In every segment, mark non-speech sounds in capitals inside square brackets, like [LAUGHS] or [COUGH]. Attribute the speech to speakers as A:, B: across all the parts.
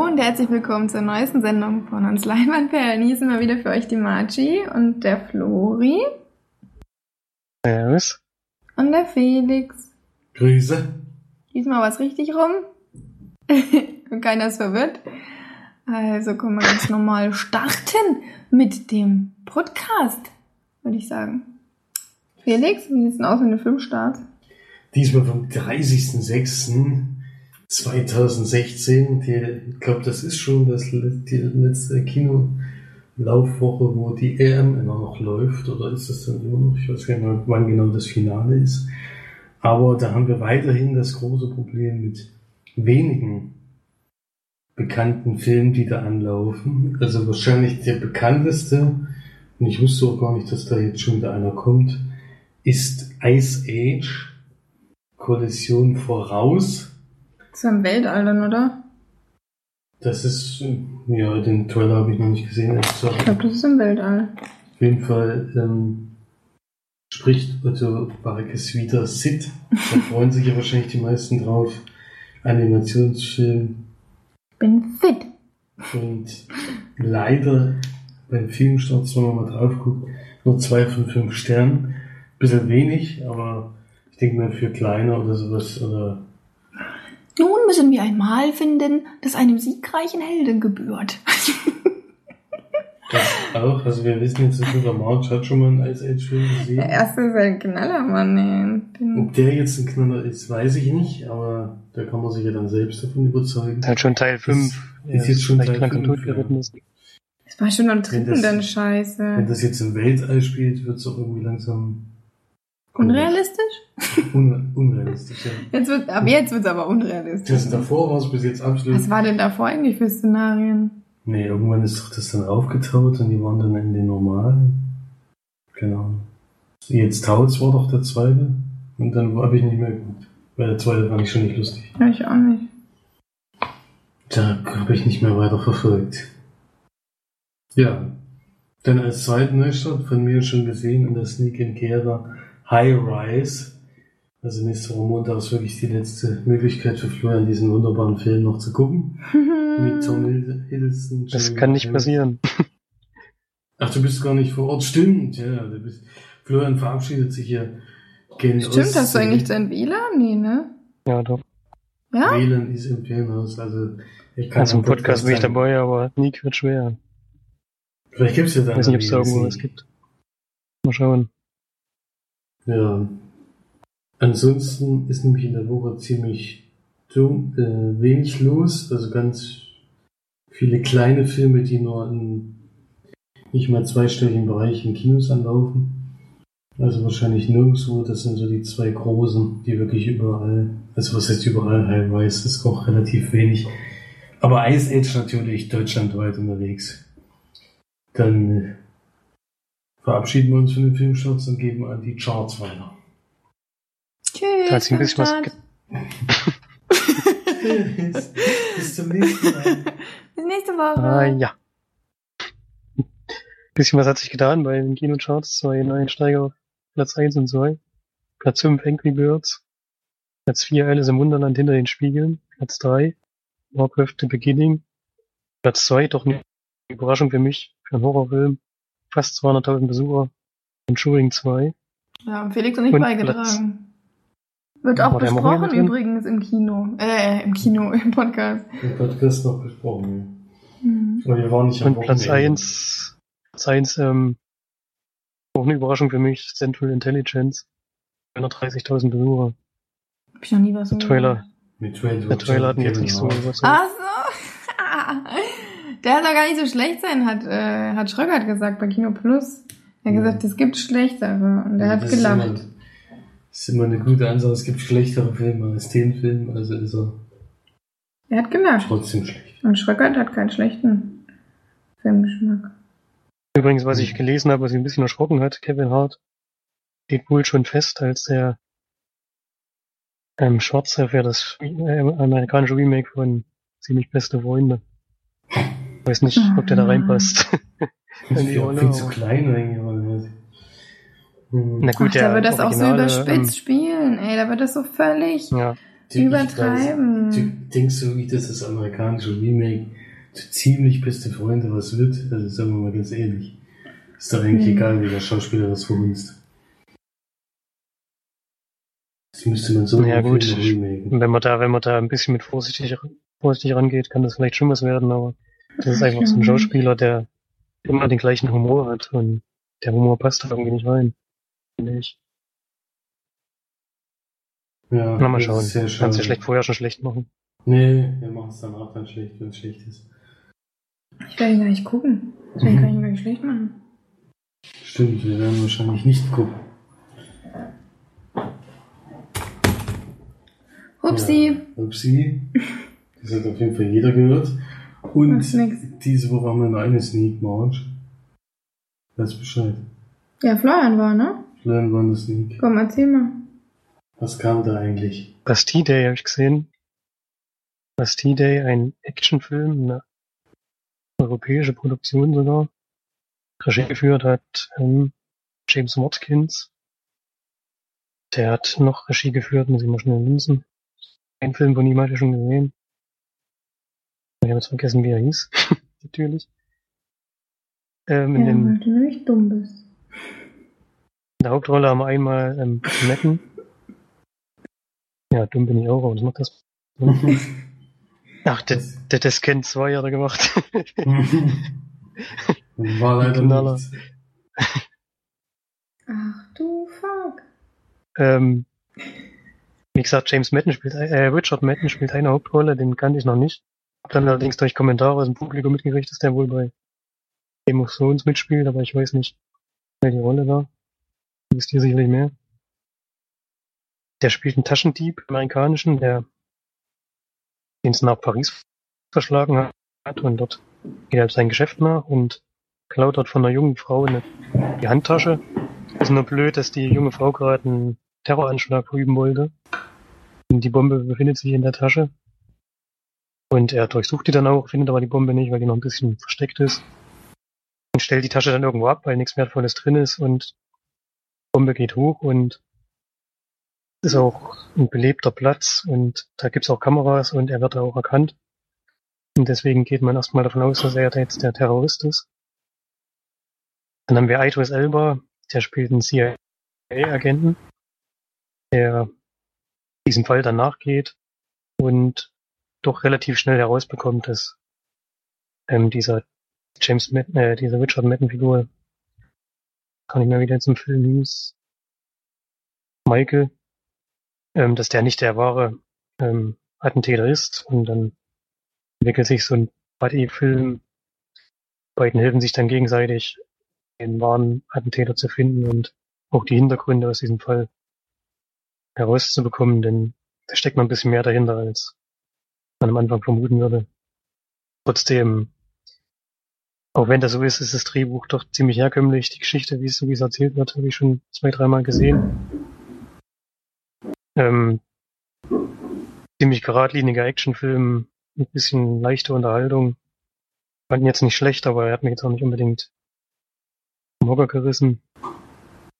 A: Hallo und herzlich willkommen zur neuesten Sendung von uns Leinwandperlen. Hier sind mal wieder für euch die Margie und der Flori.
B: Servus.
A: Und der Felix.
C: Grüße.
A: Diesmal war es richtig rum. [LAUGHS] und keiner ist verwirrt. Also können wir ganz normal starten mit dem Podcast, würde ich sagen. Felix, wie sieht's denn aus mit dem Filmstart?
C: Diesmal vom 30.06.2016. Die- Ich glaube, das ist schon das, die letzte Kinolaufwoche, wo die EM immer noch läuft. Oder ist das dann immer noch? Ich weiß gar nicht wann genau das Finale ist. Aber da haben wir weiterhin das große Problem mit wenigen bekannten Filmen, die da anlaufen. Also wahrscheinlich der bekannteste, und ich wusste auch gar nicht, dass da jetzt schon wieder einer kommt, ist Ice Age. Kollision voraus.
A: Das ist ja im Weltall dann, oder?
C: Das ist, ja, den Trailer habe ich noch nicht gesehen.
A: Ich glaube, das ist im Weltall.
C: Auf jeden Fall ähm, spricht Otto Barkes wieder Sid. Da [LAUGHS] freuen sich ja wahrscheinlich die meisten drauf. Animationsfilm.
A: Ich bin fit.
C: Und leider beim Filmstart, wenn man mal drauf guckt, nur zwei von fünf Sternen. Bisschen wenig, aber ich denke mal für kleiner oder sowas oder
A: Nun müssen wir ein Mal finden, das einem siegreichen Helden gebührt.
C: Das auch, also wir wissen jetzt, dass der March hat schon mal einen Ice Age Film
A: Der
C: gesehen.
A: erste ist ein Knaller, Mann. ey.
C: Ob der jetzt ein Knaller ist, weiß ich nicht, aber da kann man sich ja dann selbst davon überzeugen.
B: Ist halt schon Teil 5.
C: ist jetzt schon Teil
B: krank und
C: fünf,
B: tot geritten ist.
A: Das war schon am
C: Wenn
A: dritten
C: das-
A: dann
C: Wenn
A: scheiße.
C: das jetzt im Weltall spielt, wird es auch irgendwie langsam
A: Unrealistisch? [LAUGHS]
C: un unrealistisch. Ja.
A: Jetzt wird, ab jetzt wird's aber unrealistisch.
C: Das davor war es bis jetzt absolut.
A: Was war denn davor eigentlich für Szenarien?
C: Nee, irgendwann ist doch das dann aufgetaut und die waren dann in den normalen. Genau. Jetzt Tautz war doch der zweite. Und dann habe ich nicht mehr geguckt. Weil der zweite fand ich schon nicht lustig.
A: Ja, ich auch nicht.
C: Da habe ich nicht mehr weiter verfolgt. Ja. Dann als zweiten Neustart von mir schon gesehen in der Sneak and Kehrer High Rise. Also nächste Woche Montag ist wirklich die letzte Möglichkeit für Florian, diesen wunderbaren Film noch zu gucken. [LAUGHS] Mit Tom Hidd- Hiddleston.
B: Das kann nicht passieren.
C: Ach, du bist gar nicht vor Ort. Stimmt, ja. Du bist, Florian verabschiedet sich hier. Gen
A: Stimmt, hast du eigentlich dein WLAN? Nee, ne?
B: Ja, doch.
A: Ja?
C: WLAN ist im Ferienhaus. Also, ich kann
B: Also im
C: am
B: Podcast bin ich dabei, aber Nick wird schwer.
C: Vielleicht gibt's ja da
B: Ich weiß nicht, ob es irgendwo was gibt. Mal schauen.
C: Ja. Ansonsten ist nämlich in der Woche ziemlich dumm, äh, wenig los. Also ganz viele kleine Filme, die nur in nicht mal zweistelligen Bereich in Kinos anlaufen. Also wahrscheinlich nirgendwo. Das sind so die zwei großen, die wirklich überall, also was heißt überall, High Rise ist auch relativ wenig. Aber Ice Age natürlich deutschlandweit unterwegs. Dann äh, verabschieden wir uns von den Filmstarts und geben an die Charts weiter.
A: Tschüss.
B: Ein bisschen was
C: bis, [LAUGHS] bis zum nächsten Mal.
A: Bis nächste Woche.
B: Ah, ja. Bisschen was hat sich getan bei den Kinocharts. Zwei Einsteiger auf Platz 1 und 2. Platz 5 Angry Birds. Platz 4 Alice im Wunderland hinter den Spiegeln. Platz 3 Warcraft The Beginning. Platz 2 doch eine Überraschung für mich, für einen Horrorfilm. Fast 200.000 Besucher. Entschuldigung 2.
A: Ja, haben Felix und ich
B: Und
A: beigetragen. Wird auch besprochen
B: drin?
A: übrigens im Kino. Äh, im Kino, [LAUGHS] im Podcast.
C: Den Podcast noch besprochen.
A: Hm.
C: ja. Aber wir waren nicht am
B: Und Platz
C: Wochenende.
B: 1, Platz 1, ähm, auch eine Überraschung für mich, Central Intelligence. 230.000 Besucher.
A: Hab ich noch nie was so
B: Der Trailer.
C: Mit Dwayne
B: der Trailer hat mich jetzt nicht so überzeugt.
A: Ach so. [LAUGHS] Der soll gar nicht so schlecht sein, hat, äh, hat Schröckert gesagt bei Kino Plus. Er hat
C: Ja.
A: gesagt, es gibt schlechtere. Und er
C: Ja,
A: hat
C: das ist
A: gelacht.
C: immer- Das ist immer eine gute Ansage. Es gibt schlechtere Filme als den Film, also ist er
A: Er hat gelacht.
C: trotzdem schlecht.
A: Und Schröckert hat keinen schlechten Filmgeschmack.
B: Übrigens, was ich gelesen habe, was mich ein bisschen erschrocken hat, Kevin Hart steht wohl schon fest als der ähm, Schwarze für das äh, amerikanische Remake von Ziemlich beste Freunde. Weiß nicht, ob der da reinpasst.
C: Ich
B: In die
C: bin
B: Rolle,
C: viel zu klein eigentlich. Hm.
B: Na gut,
A: Ach, da
B: der
A: wird das auch so überspitzt spielen, ey. Da wird das so völlig
B: Ähm, ja,
C: Du,
A: Übertreiben.
C: Ich weiß, du denkst so, wie das das amerikanische Remake so ziemlich beste Freunde was wird? Also sagen wir mal ganz ehrlich. Ist doch eigentlich
A: Hm.
C: egal, wie der Schauspieler das verhunzt. Das müsste man so
B: Ja, gut. Wenn man da, wenn man da ein bisschen mit vorsichtig, vorsichtig rangeht, kann das vielleicht schon was werden, aber das ist einfach so ein
A: Mhm.
B: Schauspieler, der immer den gleichen Humor hat und der Humor passt da irgendwie nicht rein. Finde ich.
C: Ja,
B: Na, mal schauen.
C: ist sehr
B: Kannst du schlecht vorher schon schlecht machen.
C: Nee, wir machen es danach dann schlecht, wenn es schlecht ist.
A: Ich werde ihn gar nicht gucken. Deswegen kann ich ihn gar nicht schlecht machen.
C: Stimmt, wir werden wahrscheinlich nicht gucken.
A: Upsi.
C: Ja, Upsi. [LAUGHS] Das hat auf jeden Fall jeder gehört. Und diese Woche haben wir noch eine Sneak March. Weiß Bescheid.
A: Ja, Florian war, ne?
C: Florian war eine Sneak.
A: Komm, erzähl mal.
C: Was kam da eigentlich?
B: Bastille Day habe ich gesehen. Bastille Day, ein Actionfilm, eine europäische Produktion sogar. Regie geführt hat ähm, James Watkins. Der hat noch Regie geführt, muss ich mal schnell linsen. Ein Film von ihm hatte ich schon gesehen. Ich habe jetzt vergessen, wie er hieß. [LAUGHS] Natürlich. Ähm, in,
A: Ja,
B: den,
A: weil du nämlich dumm bist.
B: in der Hauptrolle haben wir einmal ähm, Metten. Ja, dumm bin ich auch, aber was macht das? [LAUGHS] Ach, der, der, der Scan 2 hat er gemacht. [LAUGHS]
C: War leider
B: Knaller.
C: nichts.
A: Ach du fuck.
B: ähm, wie gesagt, James Madden spielt, äh, Richard Madden spielt eine Hauptrolle, den kannte ich noch nicht. Dann allerdings durch Kommentare aus dem Publikum mitgekriegt, dass der wohl bei Thrones mitspielt, aber ich weiß nicht, welche Rolle da. Wisst ihr sicherlich mehr. Der spielt einen Taschendieb, amerikanischen, der den es nach Paris verschlagen hat und dort geht er sein Geschäft nach und klaut dort von einer jungen Frau eine, die Handtasche. Ist nur blöd, dass die junge Frau gerade einen Terroranschlag verüben wollte. Und die Bombe befindet sich in der Tasche. Und er durchsucht die dann auch, findet aber die Bombe nicht, weil die noch ein bisschen versteckt ist. Und stellt die Tasche dann irgendwo ab, weil nichts Wertvolles drin ist und die Bombe geht hoch und ist auch ein belebter Platz und da gibt's auch Kameras und er wird auch erkannt. Und deswegen geht man erstmal davon aus, dass er jetzt der Terrorist ist. Dann haben wir Idris Elba, der spielt einen CIA-Agenten, der diesem Fall dann nachgeht und doch relativ schnell herausbekommt, dass ähm, dieser James Madden, äh, diese Richard Madden-Figur, kann ich mir wieder im Film hieß, Michael, ähm, dass der nicht der wahre ähm, Attentäter ist und dann entwickelt sich so ein Buddy-Film. Beiden helfen sich dann gegenseitig, den wahren Attentäter zu finden und auch die Hintergründe aus diesem Fall herauszubekommen, denn da steckt noch ein bisschen mehr dahinter, als man am Anfang vermuten würde. Trotzdem, auch wenn das so ist, ist das Drehbuch doch ziemlich herkömmlich. Die Geschichte, wie es so wie es erzählt wird, habe ich schon zwei, dreimal gesehen. Ähm, ziemlich geradliniger Actionfilm, ein bisschen leichte Unterhaltung. Fand ihn jetzt nicht schlecht, aber er hat mich jetzt auch nicht unbedingt vom Hocker gerissen.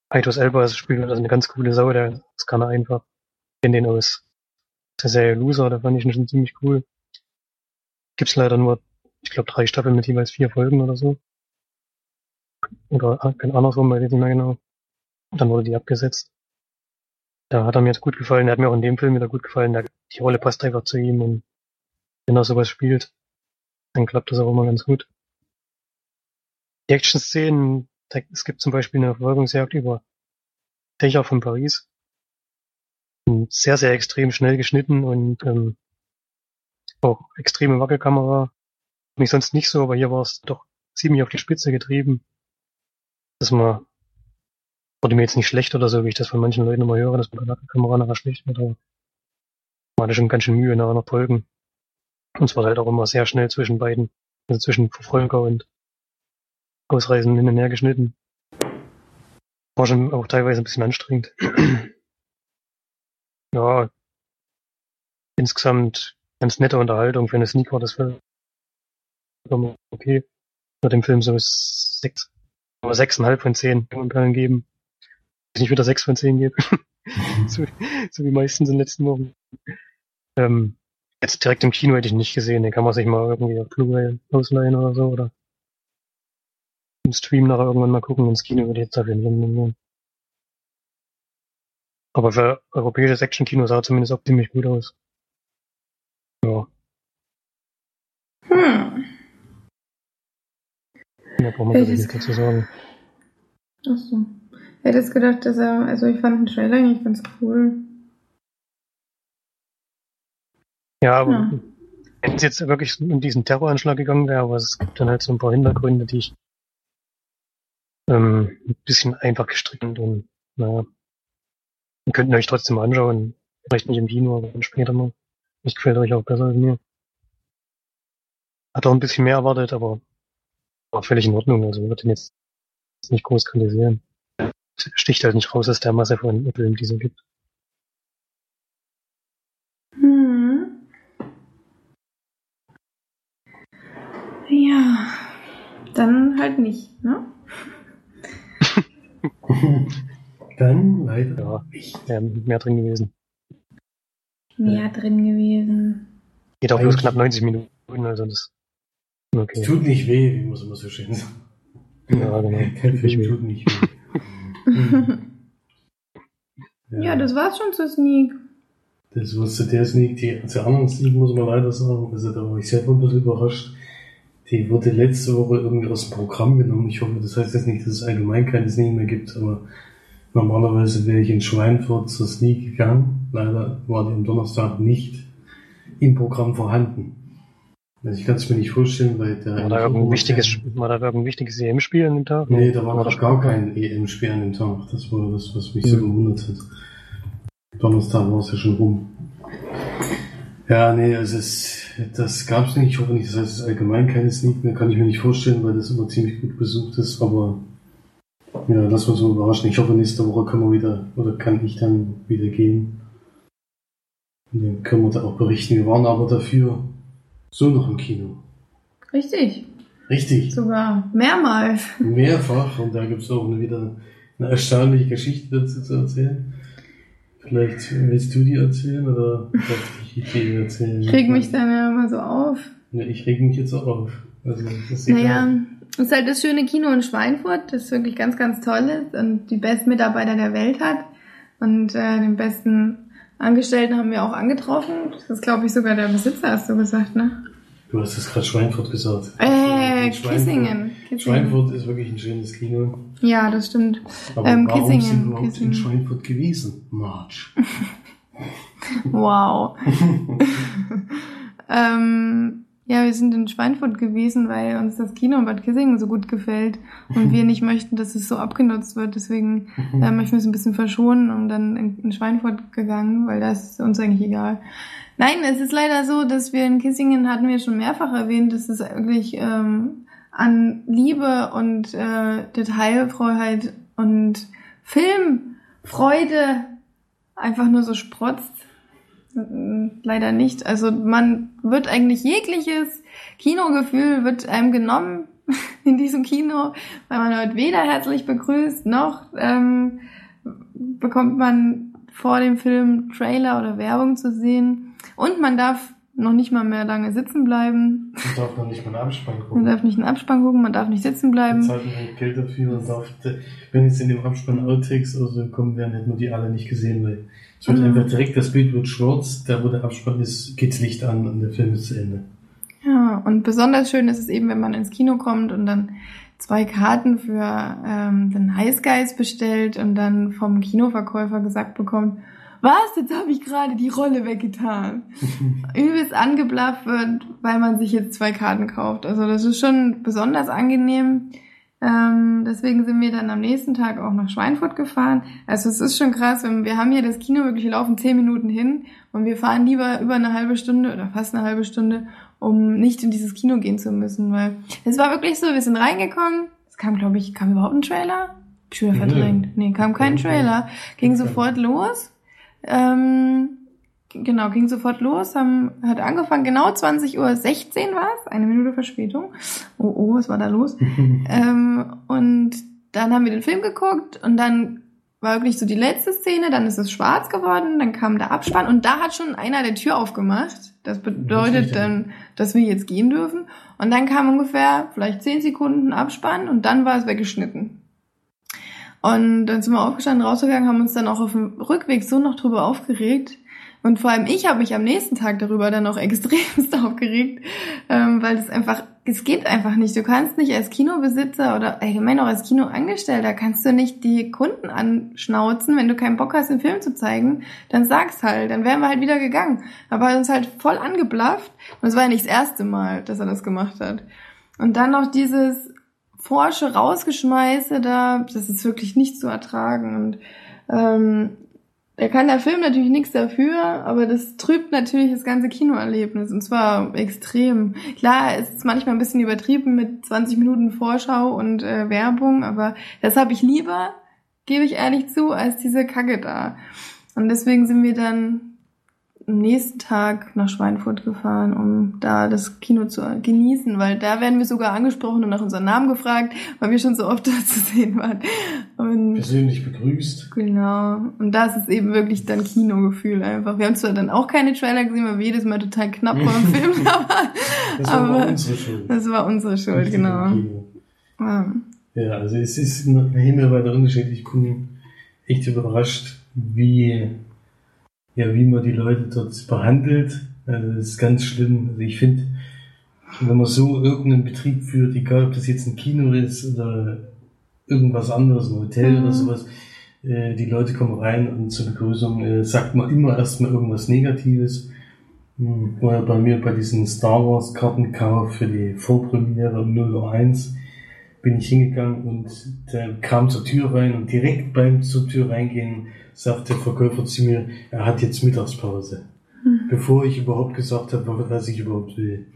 B: Aitos Elba ist spielt also eine ganz coole Sau, der das kann er einfach. Kenn den aus der Serie Loser, da fand ich ihn schon ziemlich cool. Gibt's leider nur, ich glaube, drei Staffeln mit jeweils vier Folgen oder so. Oder ah, kein andersrum, weiß ich nicht mehr genau. Und dann wurde die abgesetzt. Da hat er mir jetzt gut gefallen, er hat mir auch in dem Film wieder gut gefallen. Der, die Rolle passt einfach zu ihm und wenn er sowas spielt, dann klappt das auch immer ganz gut. Die Action-Szenen, es gibt zum Beispiel eine Verfolgungsjagd über Dächer von Paris. Sehr, sehr extrem schnell geschnitten und ähm, auch extreme Wackelkamera. Nicht sonst nicht so, aber hier war es doch ziemlich auf die Spitze getrieben. Dass man, wurde mir jetzt nicht schlecht oder so, wie ich das von manchen Leuten immer höre, dass man bei Wackelkamera nachher schlecht wird, aber man hatte schon ganz schön Mühe nachher noch Folgen. Und es war halt auch immer sehr schnell zwischen beiden, also zwischen Verfolger und Ausreisen hin und her geschnitten. War schon auch teilweise ein bisschen anstrengend. Ja, insgesamt ganz nette Unterhaltung für eine Sneak war das vollkommen okay. Bei dem Film so sechs, aber sechseinhalb von zehn kann geben. Ich nicht wieder sechs von zehn gebe. [LAUGHS] so, so wie meistens in den letzten Wochen. Ähm, jetzt direkt im Kino hätte ich nicht gesehen. Den kann man sich mal irgendwie auf Blu-ray ausleihen oder so. Oder im Stream nachher irgendwann mal gucken. Ins Kino würde ich jetzt dafür nehmen. Aber für europäisches Action-Kino sah er zumindest auch ziemlich gut aus. Ja,
A: Hm.
B: mehr braucht man
A: Ja,
B: wirklich
A: das-
B: nicht dazu sagen.
A: Ach so. Ich hätte jetzt gedacht, dass er, also ich fand den Trailer eigentlich ganz cool.
B: Ja, aber
A: Ja.
B: wenn es jetzt wirklich um diesen Terroranschlag gegangen wäre, aber es gibt dann halt so ein paar Hintergründe, die ich ähm, ein bisschen einfach gestrickt und, und naja. Ihr könnt euch trotzdem anschauen. Vielleicht nicht im Kino, aber dann später mal. Vielleicht gefällt euch auch besser als mir. Hat auch ein bisschen mehr erwartet, aber war völlig in Ordnung. Also wird den jetzt nicht groß kritisieren. Sticht halt nicht raus aus der Masse von Filmen, die es so gibt.
A: Hm. Ja. Dann halt nicht, ne? [LAUGHS] [LAUGHS]
C: Dann leider
B: Ja.
C: nicht.
B: Wäre mehr drin gewesen.
A: Mehr drin gewesen.
B: Geht auch bloß knapp 90 Minuten, also das.
C: Es
B: Okay.
C: tut nicht weh, wie muss immer so schön sagen.
B: Ja, genau. [LAUGHS] Nicht
C: Film tut nicht weh. [LAUGHS]
A: ja, das war's schon zu Sneak.
C: Das wusste der Sneak, die, zur anderen Sneak muss man leider sagen, also da war ich selber ein bisschen überrascht. Die wurde letzte Woche irgendwie aus dem Programm genommen. Ich hoffe, das heißt jetzt nicht, dass es allgemein keine Sneak mehr gibt, aber normalerweise wäre ich in Schweinfurt zur Sneak gegangen. Leider war die am Donnerstag nicht im Programm vorhanden. Also ich kann es mir nicht vorstellen, weil der
B: War da irgendein wichtiges, war da irgendein wichtiges EM-Spiel an dem Tag?
C: Nee, da war
B: War
C: noch gar kein EM-Spiel an dem Tag. Das war das, was mich so
B: Mhm.
C: gewundert hat. Donnerstag war es ja schon rum. Ja, nee, also es, das gab's nicht. Ich hoffe nicht, das heißt, es ist allgemein keine Sneak mehr. Kann ich mir nicht vorstellen, weil das immer ziemlich gut besucht ist. Aber ja, lass uns mal überraschen. Ich hoffe, nächste Woche können wir wieder, oder kann ich dann wieder gehen. Und dann können wir da auch berichten. Wir waren aber dafür so noch im Kino.
A: Richtig.
C: Richtig.
A: Sogar mehrmals.
C: Mehrfach und da gibt es auch wieder eine erstaunliche Geschichte dazu zu erzählen. Vielleicht willst du die erzählen oder darf ich die erzählen?
A: Ich reg mich dann ja immer so auf.
C: Ja, ich reg mich jetzt auch auf. Also, das ist egal.
A: Das ist halt das schöne Kino in Schweinfurt, das wirklich ganz, ganz toll ist und die besten Mitarbeiter der Welt hat. Und äh, den besten Angestellten haben wir auch angetroffen. Das ist, glaube ich, sogar der Besitzer, hast du gesagt, ne?
C: Du hast es gerade Schweinfurt gesagt.
A: Äh,
C: In Schweinfurt-
A: Kissingen. Kissingen.
C: Schweinfurt ist wirklich ein schönes Kino.
A: Ja, das stimmt.
C: Aber
A: Ähm,
C: warum
A: Kissingen,
C: sind wir überhaupt
A: Kissingen.
C: in Schweinfurt gewesen? March. [LAUGHS] [LAUGHS]
A: Wow. [LAUGHS] ähm, ja, wir sind in Schweinfurt gewesen, weil uns das Kino in Bad Kissingen so gut gefällt und wir [LAUGHS] nicht möchten, dass es so abgenutzt wird. Deswegen äh, möchten wir es ein bisschen verschonen und dann in, in Schweinfurt gegangen, weil das ist uns eigentlich egal. Nein, es ist leider so, dass wir in Kissingen, hatten wir schon mehrfach erwähnt, dass es wirklich ähm, an Liebe und äh, Detailfreiheit und Filmfreude einfach nur so sprotzt. Mm, Leider nicht. Also man wird eigentlich jegliches Kinogefühl wird einem genommen [LAUGHS] in diesem Kino, weil man wird weder herzlich begrüßt noch ähm, bekommt man vor dem Film Trailer oder Werbung zu sehen und man darf noch nicht mal mehr lange sitzen bleiben.
C: Man darf noch nicht mal einen Abspann
A: Man
C: gucken.
A: darf nicht in den Abspann gucken, man darf nicht sitzen bleiben.
C: Zahlt man halt Geld dafür und darf, wenn jetzt in dem Abspann Outtakes oder so kommen werden, hätten wir die alle nicht gesehen, weil es wird einfach direkt, das Bild wird schwarz, da wo der Abspann ist, geht's Licht an und der Film ist zu Ende.
A: Ja, und besonders schön ist es eben, wenn man ins Kino kommt und dann zwei Karten für ähm, den Nice Guys bestellt und dann vom Kinoverkäufer gesagt bekommt, was, jetzt habe ich gerade die Rolle weggetan. [LAUGHS] Übelst angeblafft wird, weil man sich jetzt zwei Karten kauft. Also das ist schon besonders angenehm. Ähm, deswegen sind wir dann am nächsten Tag auch nach Schweinfurt gefahren. Also es ist schon krass, wir haben hier das Kino wirklich, wir laufen zehn Minuten hin und wir fahren lieber über eine halbe Stunde oder fast eine halbe Stunde, um nicht in dieses Kino gehen zu müssen, weil es war wirklich so, wir sind reingekommen, es kam, glaube ich, kam überhaupt ein Trailer?
C: Nö.
A: verdrängt. Nee, kam kein. Trailer. Ging sofort los. Ähm, genau, ging sofort los, haben, hat angefangen, genau 20.16 Uhr war es, eine Minute Verspätung. Oh, oh, was war da los? [LAUGHS] ähm, und dann haben wir den Film geguckt und dann war wirklich so die letzte Szene, dann ist es schwarz geworden, dann kam der Abspann und da hat schon einer der Tür aufgemacht. Das bedeutet dann, dass wir jetzt gehen dürfen. Und dann kam ungefähr vielleicht zehn Sekunden Abspann und dann war es weggeschnitten. Und dann sind wir aufgestanden, rausgegangen, haben uns dann auch auf dem Rückweg so noch drüber aufgeregt. Und vor allem ich habe mich am nächsten Tag darüber dann auch [LAUGHS] extremst aufgeregt, ähm, weil es einfach, es geht einfach nicht. Du kannst nicht als Kinobesitzer oder allgemein auch als Kinoangestellter, kannst du nicht die Kunden anschnauzen, wenn du keinen Bock hast, den Film zu zeigen, dann sag's halt, dann wären wir halt wieder gegangen. Aber er hat uns halt voll angeblafft. Und es war ja nicht das erste Mal, dass er das gemacht hat. Und dann noch dieses forsche Rausgeschmeiße da, das ist wirklich nicht zu ertragen. Und ähm, da kann der Film natürlich nichts dafür, aber das trübt natürlich das ganze Kinoerlebnis und zwar extrem. Klar, es ist manchmal ein bisschen übertrieben mit 20 Minuten Vorschau und äh, Werbung, aber das habe ich lieber, gebe ich ehrlich zu, als diese Kacke da. Und deswegen sind wir dann am nächsten Tag nach Schweinfurt gefahren, um da das Kino zu genießen, weil da werden wir sogar angesprochen und nach unserem Namen gefragt, weil wir schon so oft [LAUGHS] da zu sehen waren. Und
C: Persönlich begrüßt.
A: Genau. Und das ist eben wirklich dann Kinogefühl einfach. Wir haben zwar dann auch keine Trailer gesehen, weil wir jedes Mal total knapp vor dem [LAUGHS] Film waren.
C: Das war
A: aber
C: aber unsere Schuld.
A: das war unsere Schuld,
C: Nicht
A: genau. Ja.
C: Ja, also es ist ein himmelweiter Unterschied. Ich bin echt überrascht, wie, ja, wie man die Leute dort behandelt. Also das ist ganz schlimm. Also ich finde, wenn man so irgendeinen Betrieb führt, egal ob das jetzt ein Kino ist oder irgendwas anderes, ein Hotel
A: Mhm.
C: oder sowas, äh, die Leute kommen rein und zur Begrüßung äh, sagt man immer erstmal irgendwas Negatives. Hm, War bei mir bei diesem Star Wars Kartenkauf für die Vorpremiere um 0.01 bin ich hingegangen und der kam zur Tür rein und direkt beim zur Tür reingehen sagt der Verkäufer zu mir, er hat jetzt Mittagspause. Bevor ich überhaupt gesagt habe, was ich überhaupt will.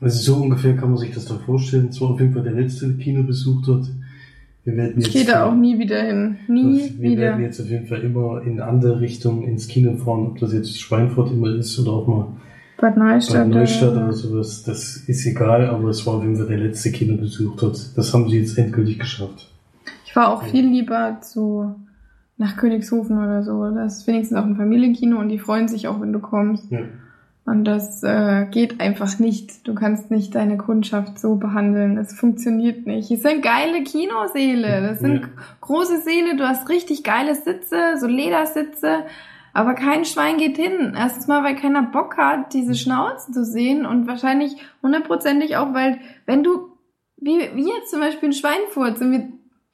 C: Also so ungefähr kann man sich das da vorstellen. Es war auf jeden Fall der letzte Kinobesuch dort. Wir werden
A: Ich
C: jetzt
A: gehe da auch nie wieder hin. Nie
C: wir
A: wieder.
C: werden jetzt auf jeden Fall immer in andere Richtungen ins Kino fahren, ob das jetzt Schweinfurt immer ist oder auch mal
A: Bad Neustadt.
C: bei Neustadt
A: oder-
C: sowas. Das ist egal, aber es war auf jeden Fall der letzte Kinobesuch dort. Das haben sie jetzt endgültig geschafft.
A: Ich fahre auch viel lieber zu nach Königshofen oder so. Das ist wenigstens auch ein Familienkino und die freuen sich auch, wenn du kommst.
C: Ja.
A: Und das äh, geht einfach nicht. Du kannst nicht deine Kundschaft so behandeln. Das funktioniert nicht. Es sind geile Kinosäle. Das sind
C: Ja.
A: große Säle. Du hast richtig geile Sitze, so Ledersitze. Aber kein Schwein geht hin. Erstens mal, weil keiner Bock hat, diese Schnauzen zu sehen. Und wahrscheinlich hundertprozentig auch, weil wenn du, wie, wie jetzt zum Beispiel in Schweinfurt, sind wir,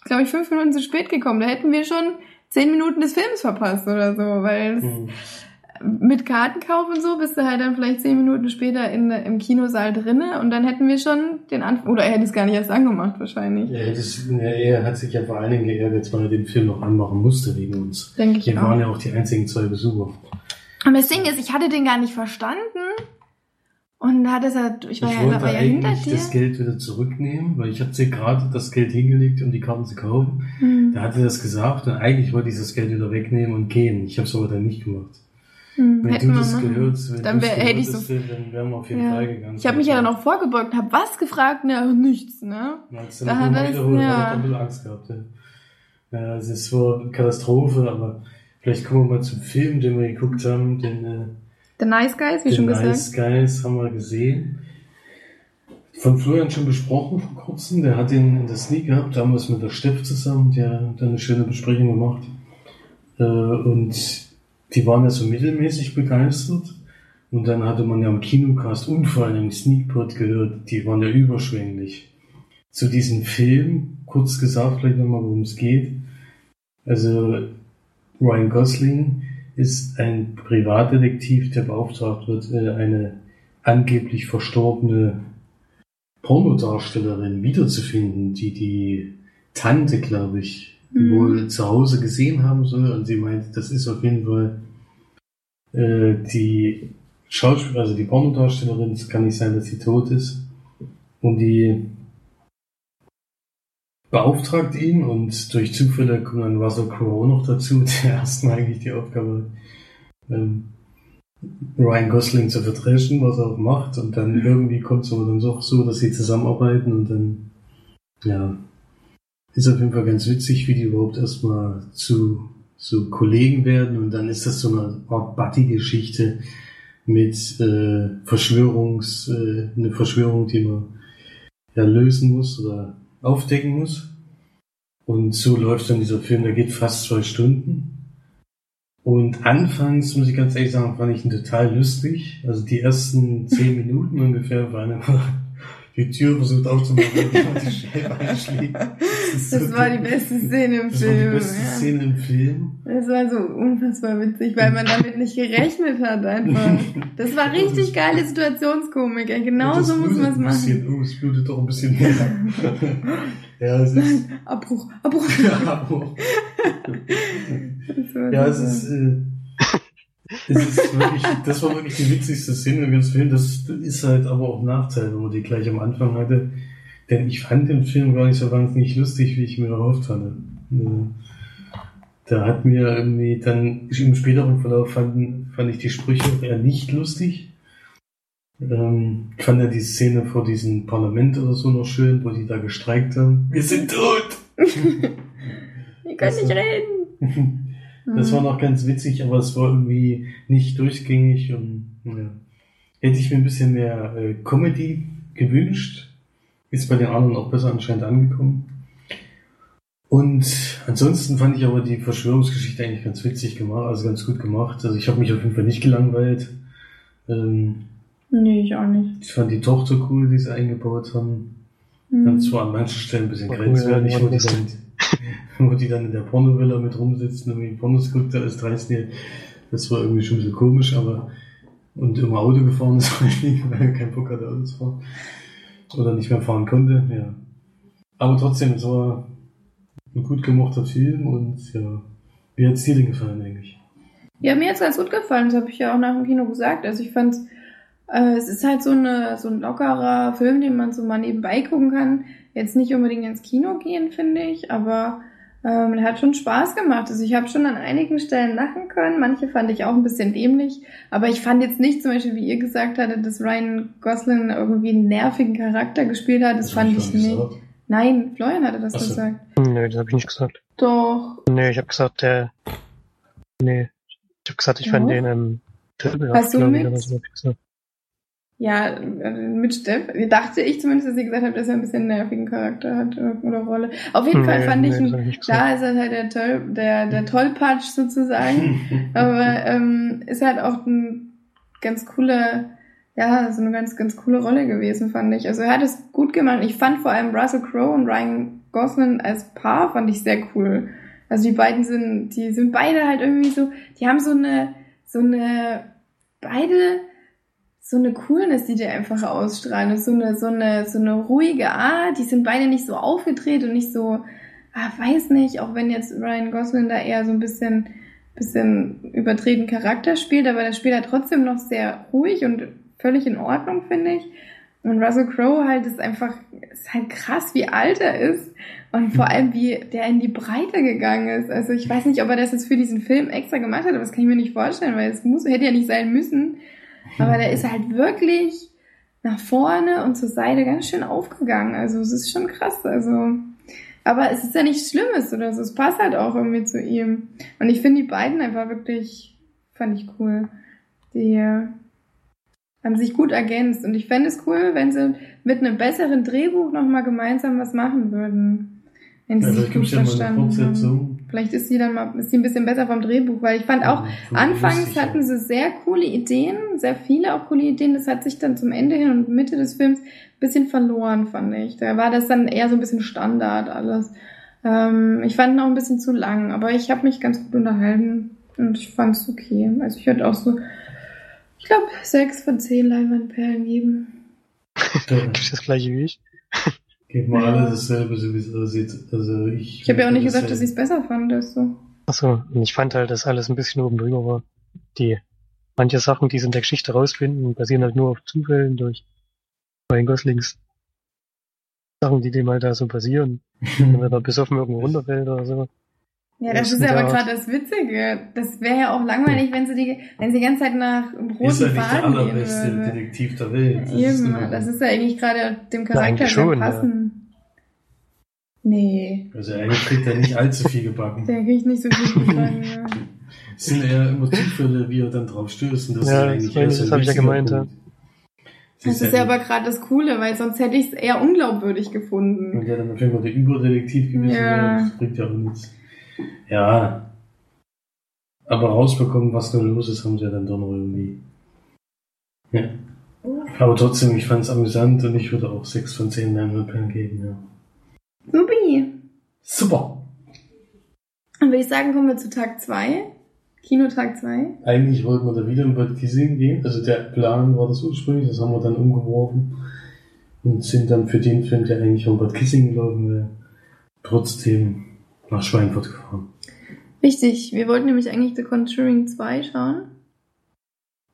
A: glaube ich, fünf Minuten zu spät gekommen. Da hätten wir schon zehn Minuten des Films verpasst oder so. Weil es
C: Mhm.
A: mit Kartenkauf und so bist du halt dann vielleicht zehn Minuten später in, im Kinosaal drinne und dann hätten wir schon den Anfang, oder er hätte es gar nicht erst angemacht wahrscheinlich.
C: Ja, das, ja, er hat sich ja vor allen Dingen geärgert, weil er den Film noch anmachen musste wegen uns.
A: Denke ich
C: Wir
A: auch.
C: waren ja auch die einzigen zwei Besucher.
A: Aber das Ding ist, ich hatte den gar nicht verstanden und hat es halt, ich war
C: ich
A: ja,
C: wollte
A: war ja
C: eigentlich das Geld wieder zurücknehmen, weil ich hatte dir gerade das Geld hingelegt, um die Karten zu kaufen.
A: Hm,
C: Da hatte er das gesagt und eigentlich wollte ich das Geld wieder wegnehmen und gehen. Ich habe es aber dann nicht gemacht.
A: hm,
C: Wenn du das
A: machen.
C: gehört, wenn
A: Dann wär- hätte ich so-
C: dann wären wir auf jeden
A: Ja.
C: Fall gegangen.
A: Ich habe mich ja dann auch vorgebeugt und habe was gefragt, ne, nichts, ne?
C: Da dann
A: Da hat
C: wiederholt,
A: ja.
C: hat ein bisschen Angst gehabt. Ja. Ja, also es war eine Katastrophe, aber vielleicht kommen wir mal zum Film, den wir geguckt haben, den, äh,
A: The Nice Guys, wie
C: den
A: schon gesagt.
C: Nice Guys haben wir gesehen. Von Florian schon besprochen vor kurzem, der hat den in der Sneak gehabt, damals mit der Steff zusammen, der hat eine schöne Besprechung gemacht. Äh, und die waren ja so mittelmäßig begeistert. Und dann hatte man ja im Kinocast und vor allem im Sneakpot gehört, die waren ja überschwänglich. Zu diesem Film, kurz gesagt, vielleicht nochmal, worum es geht. Also, Ryan Gosling ist ein Privatdetektiv, der beauftragt wird, äh, eine angeblich verstorbene Pornodarstellerin wiederzufinden, die die Tante, glaube ich,
A: Mhm.
C: wohl zu Hause gesehen haben soll. Und sie meint, das ist auf jeden Fall äh, die Schauspielerin, also die Pornodarstellerin. Es kann nicht sein, dass sie tot ist. Und die beauftragt ihn und durch Zufälle kommt dann Russell Crowe noch dazu, [LAUGHS] der erstmal eigentlich die Aufgabe ähm, Ryan Gosling zu vertreten, was er auch macht. Und dann irgendwie kommt es aber dann doch so, dass sie zusammenarbeiten und dann, ja, ist auf jeden Fall ganz witzig, wie die überhaupt erstmal zu so Kollegen werden und dann ist das so eine Art Buddy-Geschichte mit äh, Verschwörungs, äh, eine Verschwörung, die man ja lösen muss oder aufdecken muss. Und so läuft dann dieser Film, der geht fast zwei Stunden. Und anfangs, muss ich ganz ehrlich sagen, fand ich ihn total lustig. Also die ersten zehn Minuten ungefähr waren einfach die Tür versucht aufzumachen und die Scheibe einschlägt.
A: Das, das so war die beste Szene im
C: das
A: Film.
C: war die beste
A: ja.
C: Szene im Film.
A: Das war so unfassbar witzig, weil man damit nicht gerechnet hat einfach. Das war [LAUGHS] richtig geile Situationskomik. Genau so
C: das
A: muss man es machen.
C: bisschen. Oh, es blutet doch ein bisschen mehr. [LAUGHS] ja, es ist...
A: Abbruch, Abbruch. [LAUGHS]
C: Ja,
A: Das war
C: ja, es ist... Äh, es ist wirklich, das war wirklich die witzigste Szene im ganzen Film. Das ist halt aber auch ein Nachteil, wenn man die gleich am Anfang hatte. Denn ich fand den Film gar nicht so wahnsinnig lustig, wie ich mir erhofft hatte. Da hat mir irgendwie dann im späteren Verlauf fanden, fand ich die Sprüche auch eher nicht lustig. Ähm, ich fand ja die Szene vor diesem Parlament oder so noch schön, wo die da gestreikt haben. Wir sind tot! [LAUGHS]
A: Ihr könnt nicht reden. [LAUGHS]
C: Das war
A: Mhm.
C: noch ganz witzig, aber es war irgendwie nicht durchgängig und ja. hätte ich mir ein bisschen mehr äh, Comedy gewünscht. Ist bei den anderen auch besser anscheinend angekommen. Und ansonsten fand ich aber die Verschwörungsgeschichte eigentlich ganz witzig gemacht, also ganz gut gemacht. Also ich habe mich auf jeden Fall nicht gelangweilt. Ähm,
A: Nee, ich auch nicht.
C: ich fand die Tochter cool, die sie eingebaut haben.
A: Mhm.
C: Dann zwar an manchen Stellen ein bisschen grenzwertig,
B: ja,
C: wo, die dann, [LAUGHS] wo die dann in der Pornovilla mit rumsitzen und irgendwie Pornos guckt, ist 13 Das war irgendwie schon ein bisschen komisch, aber und immer Auto gefahren ist, [LAUGHS] weil er keinen Bock hatte, Auto zu fahren. Oder nicht mehr fahren konnte, ja. Aber trotzdem, es war ein gut gemachter Film und ja, wie hat's dir denn gefallen eigentlich?
A: Ja, mir hat's ganz gut gefallen. Das habe ich ja auch nach dem Kino gesagt. Also ich fand, äh, es ist halt so, eine, so ein lockerer Film, den man so mal nebenbei gucken kann. Jetzt nicht unbedingt ins Kino gehen, finde ich, aber ähm, hat schon Spaß gemacht. Also ich habe schon an einigen Stellen lachen können. Manche fand ich auch ein bisschen dämlich. Aber ich fand jetzt nicht zum Beispiel, wie ihr gesagt hattet, dass Ryan Gosling irgendwie einen nervigen Charakter gespielt hat. Das,
C: hab
A: fand ich
C: nicht gesagt.
A: Nein, Florian hatte das
C: Ach so.
A: gesagt.
B: Nö, das habe ich nicht gesagt.
A: Doch.
B: Nee, ich habe gesagt, der. Nee. Ich habe gesagt, ich fand
A: Ja.
B: den ähm,
A: Hast du mit?
B: oder so hab ich gesagt.
A: Ja, äh, mit Steff. Dachte ich zumindest, dass sie gesagt hat, dass er ein bisschen einen nervigen Charakter hat äh, oder Rolle. Auf jeden Fall
B: Nee,
A: fand
B: nee,
A: ich ihn, klar ist er halt der, Toll, der, der Tollpatsch sozusagen. [LAUGHS] Aber ähm, ist halt auch ein ganz cooler, ja, so eine ganz, ganz coole Rolle gewesen, fand ich. Also er hat es gut gemacht. Ich fand vor allem Russell Crowe und Ryan Gosling als Paar fand ich sehr cool. Also die beiden sind, die sind beide halt irgendwie so, die haben so eine, so eine, beide so eine Coolness, die die einfach ausstrahlen. Und so eine, so eine, so eine ruhige Art. Die sind beide nicht so aufgedreht und nicht so, ah, weiß nicht, auch wenn jetzt Ryan Gosling da eher so ein bisschen, bisschen übertreten Charakter spielt, aber der spielt halt trotzdem noch sehr ruhig und völlig in Ordnung, finde ich. Und Russell Crowe halt ist einfach, ist halt krass, wie alt er ist. Und vor allem, wie der in die Breite gegangen ist. Also ich weiß nicht, ob er das jetzt für diesen Film extra gemacht hat, aber das kann ich mir nicht vorstellen, weil es muss, hätte ja nicht sein müssen. Aber der ist halt wirklich nach vorne und zur Seite ganz schön aufgegangen. Also es ist schon krass. Also, aber es ist ja nichts Schlimmes oder so. Es passt halt auch irgendwie zu ihm. Und ich finde die beiden einfach wirklich, fand ich cool. Die haben sich gut ergänzt. Und ich fände es cool, wenn sie mit einem besseren Drehbuch nochmal gemeinsam was machen würden. Wenn sie
C: Ja,
A: sich gut verstanden haben. Vielleicht ist sie dann mal ist sie ein bisschen besser vom Drehbuch, weil ich fand auch,
C: Von
A: Anfangs hatten sie sehr coole Ideen, sehr viele auch coole Ideen. Das hat sich dann zum Ende hin und Mitte des Films ein bisschen verloren, fand ich. Da war das dann eher so ein bisschen Standard alles. Ähm, ich fand ihn auch ein bisschen zu lang, aber ich habe mich ganz gut unterhalten und ich fand es okay. Also ich würde auch so, ich glaube, sechs von zehn Leinwandperlen geben.
C: Ja.
B: Gibt's [LAUGHS] das gleiche wie ich?
C: Geht mal alle dasselbe, so wie es aussieht. Also ich.
A: Ich habe ja auch nicht gesagt,
C: das
A: dass ich es besser fand. So.
B: Achso, und ich fand halt, dass alles ein bisschen oben drüber war. Die manche Sachen, die sie in der Geschichte rausfinden, basieren halt nur auf Zufällen durch Ryan Goslings Sachen, die dem halt da so passieren. [LAUGHS] Wenn er da besoffen irgendwo runterfällt oder so.
A: Ja, das
B: Ja,
A: ist ja aber
B: ja.
A: gerade das Witzige. Das wäre ja auch langweilig, wenn sie die, wenn sie die ganze Zeit nach
C: ist
A: roten
C: ja nicht der
A: Faden gehen
C: allerbeste
A: würde.
C: Detektiv der Welt. Das ist
A: Eben,
C: immer-
A: das ist ja eigentlich gerade dem Charakter
B: eigentlich schon, ja.
A: passen. Nee,
C: Also er kriegt ja nicht allzu viel gebacken.
A: der kriegt nicht so gut [LAUGHS] gefangen. ja.
C: Es sind eher immer Zufälle, wie er dann drauf stößt. Und das
B: Ja,
C: ist eigentlich
B: das- das
C: ein
B: hab ich ja gemeint, ja.
C: Punkt.
A: Das ist ja aber gerade das Coole, weil sonst hätte ich es eher unglaubwürdig gefunden.
C: Und ja, dann auf einmal der Überdetektiv gewesen
A: Ja.
C: wäre, das bringt ja auch nichts. Ja. Aber rausbekommen, was da los ist, haben sie ja dann doch noch irgendwie. Ja. Aber trotzdem, ich fand es amüsant und ich würde auch 6 von 10 Pen geben, ja.
A: Supi.
C: Super!
A: Dann würde ich sagen, kommen wir zu Tag 2. Kinotag 2.
C: Eigentlich wollten wir da wieder in Bad Kissing gehen. Also der Plan war das ursprünglich, das haben wir dann umgeworfen. Und sind dann für den Film, der eigentlich von Bad Kissing gelaufen wäre, trotzdem nach Schweinfurt gefahren.
A: Richtig, wir wollten nämlich eigentlich The Conjuring 2 schauen.